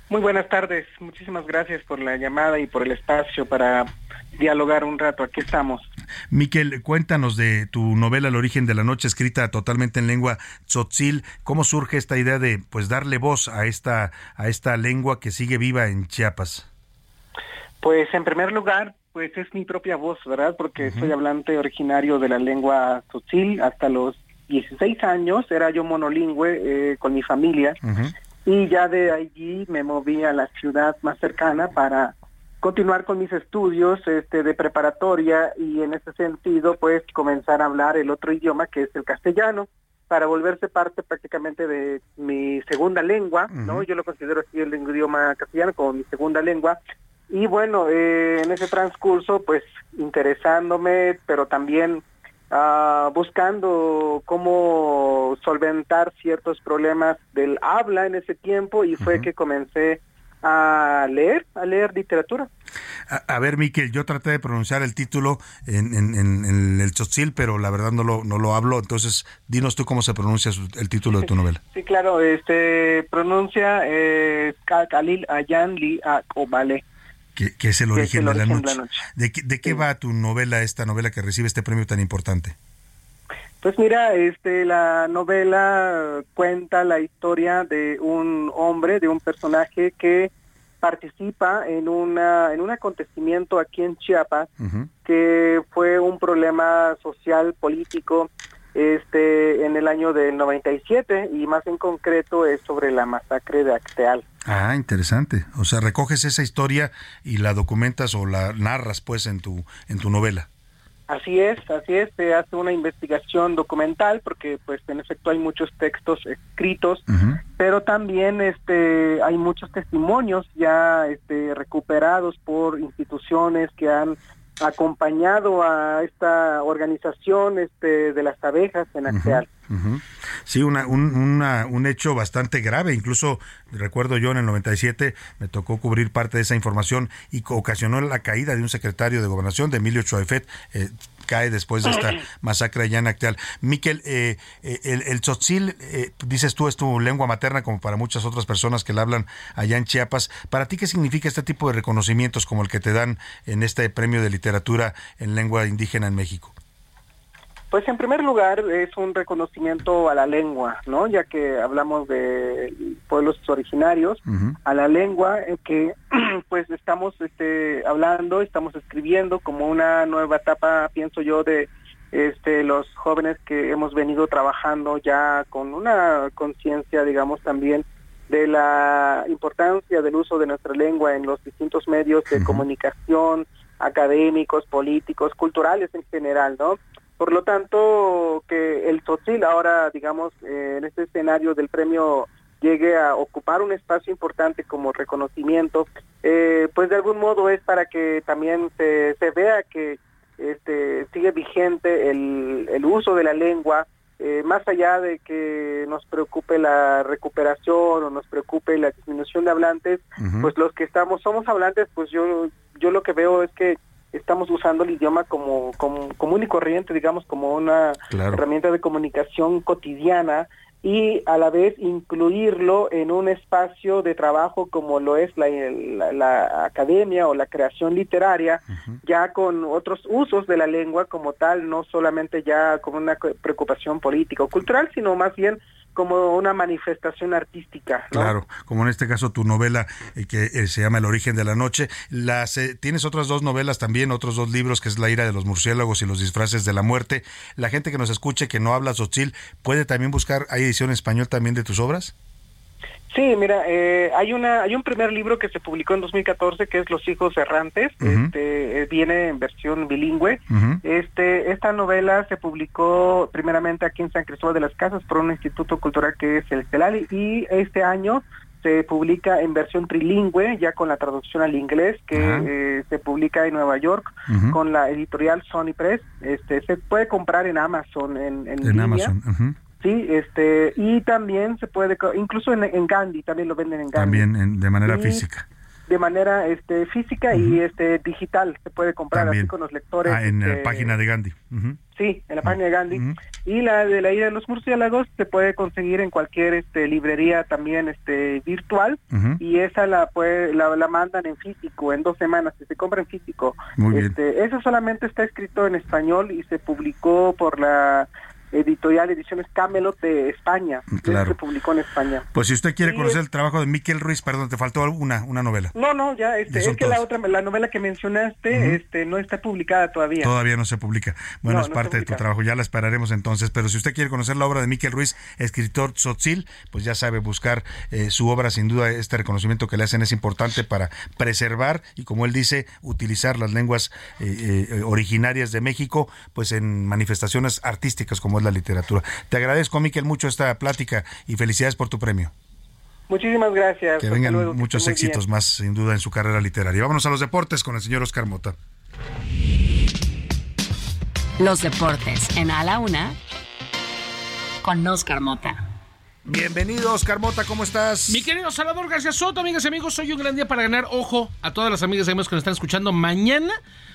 Muy buenas tardes, muchísimas gracias por la llamada y por el espacio para dialogar un rato. Aquí estamos. Miquel, cuéntanos de tu novela El origen de la noche, escrita totalmente en lengua tzotzil. ¿Cómo surge esta idea de pues darle voz a esta, a esta lengua que sigue viva en Chiapas? Pues en primer lugar, pues es mi propia voz, ¿verdad? Porque soy hablante originario de la lengua tzotzil. Hasta los 16 años era yo monolingüe eh, con mi familia y ya de allí me moví a la ciudad más cercana para continuar con mis estudios este, de preparatoria y en ese sentido pues comenzar a hablar el otro idioma que es el castellano para volverse parte prácticamente de mi segunda lengua, ¿no? Yo lo considero así el idioma castellano como mi segunda lengua. Y bueno, eh, en ese transcurso, pues interesándome, pero también Ah, buscando cómo solventar ciertos problemas del habla en ese tiempo y fue que comencé a leer, a leer literatura. A, ver, Miquel, yo traté de pronunciar el título en, en, el tzotzil, pero la verdad no lo, no lo hablo, entonces dinos tú cómo se pronuncia el título de tu novela. Sí, claro, este pronuncia eh, Khalil Ayan Li Que, es el origen, de, la noche. ¿De, qué, va tu novela, esta novela que recibe este premio tan importante? Pues mira, este, la novela cuenta la historia de un hombre, de un personaje que participa en una en un acontecimiento aquí en Chiapas que fue un problema social político este en el año del 97 y más en concreto es sobre la masacre de Acteal. Ah, interesante. O sea, recoges esa historia y la documentas o la narras pues en tu en tu novela. Así es, así es, se hace una investigación documental porque pues en efecto hay muchos textos escritos, pero también este hay muchos testimonios ya este recuperados por instituciones que han acompañado a esta organización este de las abejas en Acteal. Sí, una, un, un hecho bastante grave. Incluso recuerdo yo en el 97 me tocó cubrir parte de esa información y ocasionó la caída de un secretario de gobernación, de Emilio Choefet, eh, cae después de esta masacre allá en Acteal. Miquel, eh, eh, el, el tzotzil, dices tú, es tu lengua materna como para muchas otras personas que la hablan allá en Chiapas. ¿Para ti qué significa este tipo de reconocimientos como el que te dan en este premio de literatura en lengua indígena en México? Pues en primer lugar es un reconocimiento a la lengua, ¿no? Ya que hablamos de pueblos originarios, a la lengua en que pues estamos este, hablando, estamos escribiendo como una nueva etapa, pienso yo, de este, los jóvenes que hemos venido trabajando ya con una conciencia, digamos, también de la importancia del uso de nuestra lengua en los distintos medios de comunicación, académicos, políticos, culturales en general, ¿no? Por lo tanto, que el Tzotzil ahora, digamos, eh, en este escenario del premio llegue a ocupar un espacio importante como reconocimiento, eh, pues de algún modo es para que también se, se vea que este, sigue vigente el, el uso de la lengua, eh, más allá de que nos preocupe la recuperación o nos preocupe la disminución de hablantes, pues los que estamos, somos hablantes, pues yo, yo lo que veo es que estamos usando el idioma como, como común y corriente, digamos, como una herramienta de comunicación cotidiana y a la vez incluirlo en un espacio de trabajo como lo es la, la, academia o la creación literaria, ya con otros usos de la lengua como tal, no solamente ya como una preocupación política o cultural, sino más bien como una manifestación artística. Claro, como en este caso tu novela eh, que eh, se llama El origen de la noche. Las, eh, tienes otras dos novelas también, otros dos libros que es La ira de los murciélagos y los disfraces de la muerte. La gente que nos escuche que no habla sotil puede también buscar, ¿hay edición en español también de tus obras? Sí, mira, eh, hay una hay un primer libro que se publicó en 2014 que es Los hijos errantes. Este eh, viene en versión bilingüe. Este esta novela se publicó primeramente aquí en San Cristóbal de las Casas por un instituto cultural que es el Celali y este año se publica en versión trilingüe, ya con la traducción al inglés, que eh, se publica en Nueva York con la editorial Sony Press. Este se puede comprar en Amazon en, en, en Amazon. Sí, este, y también se puede, incluso en, Gandhi, también lo venden en Gandhi. También de manera física. De manera este, física y este digital, se puede comprar así con los lectores. Ah, en la este, página de Gandhi. Sí, en la página de Gandhi. Y la de la ida de los murciélagos se puede conseguir en cualquier este, librería también este, virtual y esa la, puede, la, la, mandan en físico en dos semanas, se compra en físico. Muy este, Eso solamente está escrito en español y se publicó por la editorial Ediciones Camelot de España, claro. que se publicó en España. Pues si usted quiere conocer el trabajo de Miquel Ruiz, perdón, te faltó una, una novela. No, no, ya, este, es que la otra, la novela que mencionaste, este, no está publicada todavía. Todavía no se publica. Bueno, es parte de tu trabajo, ya la esperaremos entonces, pero si usted quiere conocer la obra de Miquel Ruiz, escritor Tzotzil, pues ya sabe buscar eh, su obra, sin duda este reconocimiento que le hacen es importante para preservar y como él dice, utilizar las lenguas eh, eh, originarias de México, pues en manifestaciones artísticas como la literatura. Te agradezco, Miquel, mucho esta plática y felicidades por tu premio. Muchísimas gracias. Que vengan muchos éxitos más, sin duda, en su carrera literaria. Vámonos a los deportes con el señor Oscar Mota. Los deportes en A la Una con Oscar Mota. Bienvenido, Oscar Mota, ¿cómo estás? Mi querido Salvador García Soto, amigas y amigos, soy un gran día para ganar. Ojo a todas las amigas y amigos que nos están escuchando. Mañana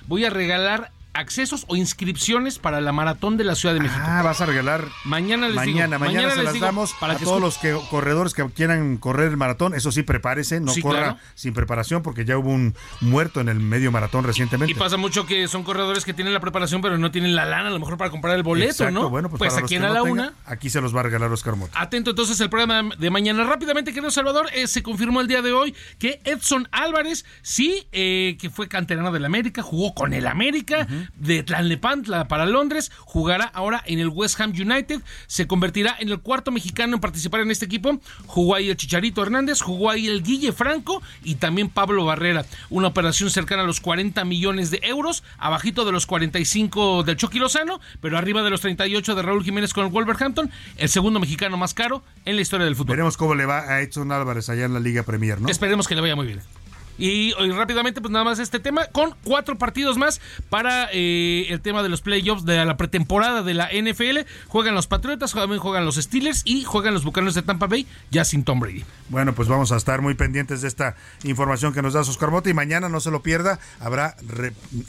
voy a regalar accesos o inscripciones para la maratón de la Ciudad de México. Ah, vas a regalar. Mañana les mañana, digo. Mañana, se las damos para a todos los que, corredores que quieran correr el maratón. Eso sí, prepárese, no corra sin preparación porque ya hubo un muerto en el medio maratón recientemente. Y pasa mucho que son corredores que tienen la preparación pero no tienen la lana a lo mejor para comprar el boleto, ¿no? Bueno, pues, pues aquí en la una. Aquí se los va a regalar Oscar Mota. Atento entonces el programa de mañana. Rápidamente, querido Salvador, eh, se confirmó el día de hoy que Edson Álvarez, sí, eh, que fue canterano del América, jugó con el América, de Tlanlepantla para Londres, jugará ahora en el West Ham United, se convertirá en el cuarto mexicano en participar en este equipo, jugó ahí el Chicharito Hernández, jugó ahí el Guille Franco y también Pablo Barrera, una operación cercana a los 40 millones de euros, abajito de los 45 del Chucky Lozano, pero arriba de los 38 de Raúl Jiménez con el Wolverhampton, el segundo mexicano más caro en la historia del fútbol. Veremos cómo le va a Edson Álvarez allá en la Liga Premier, ¿no? Esperemos que le vaya muy bien. Y, rápidamente, pues nada más este tema, con cuatro partidos más para eh, el tema de los playoffs de la pretemporada de la NFL. Juegan los Patriotas, también juegan los Steelers y juegan los Bucaneros de Tampa Bay, ya sin Tom Brady. Bueno, pues vamos a estar muy pendientes de esta información que nos da Oscar Mota y mañana no se lo pierda, habrá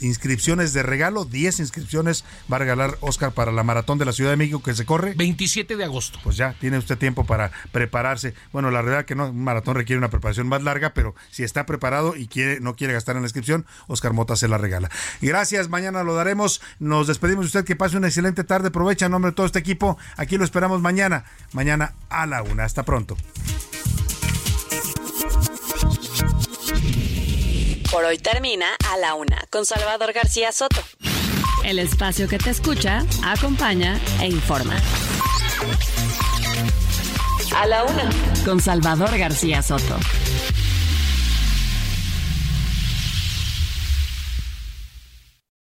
inscripciones de regalo, 10 inscripciones va a regalar Oscar para la maratón de la Ciudad de México que se corre. 27 de agosto. Pues ya, tiene usted tiempo para prepararse. Bueno, la verdad que no, un maratón requiere una preparación más larga, pero si está preparado y quiere, no quiere gastar en la inscripción, Oscar Mota se la regala. Gracias, mañana lo daremos. Nos despedimos de usted, que pase una excelente tarde. Aprovecha en nombre de todo este equipo. Aquí lo esperamos mañana, mañana a la una. Hasta pronto. Por hoy termina a la una con Salvador García Soto. El espacio que te escucha, acompaña e informa. A la una con Salvador García Soto.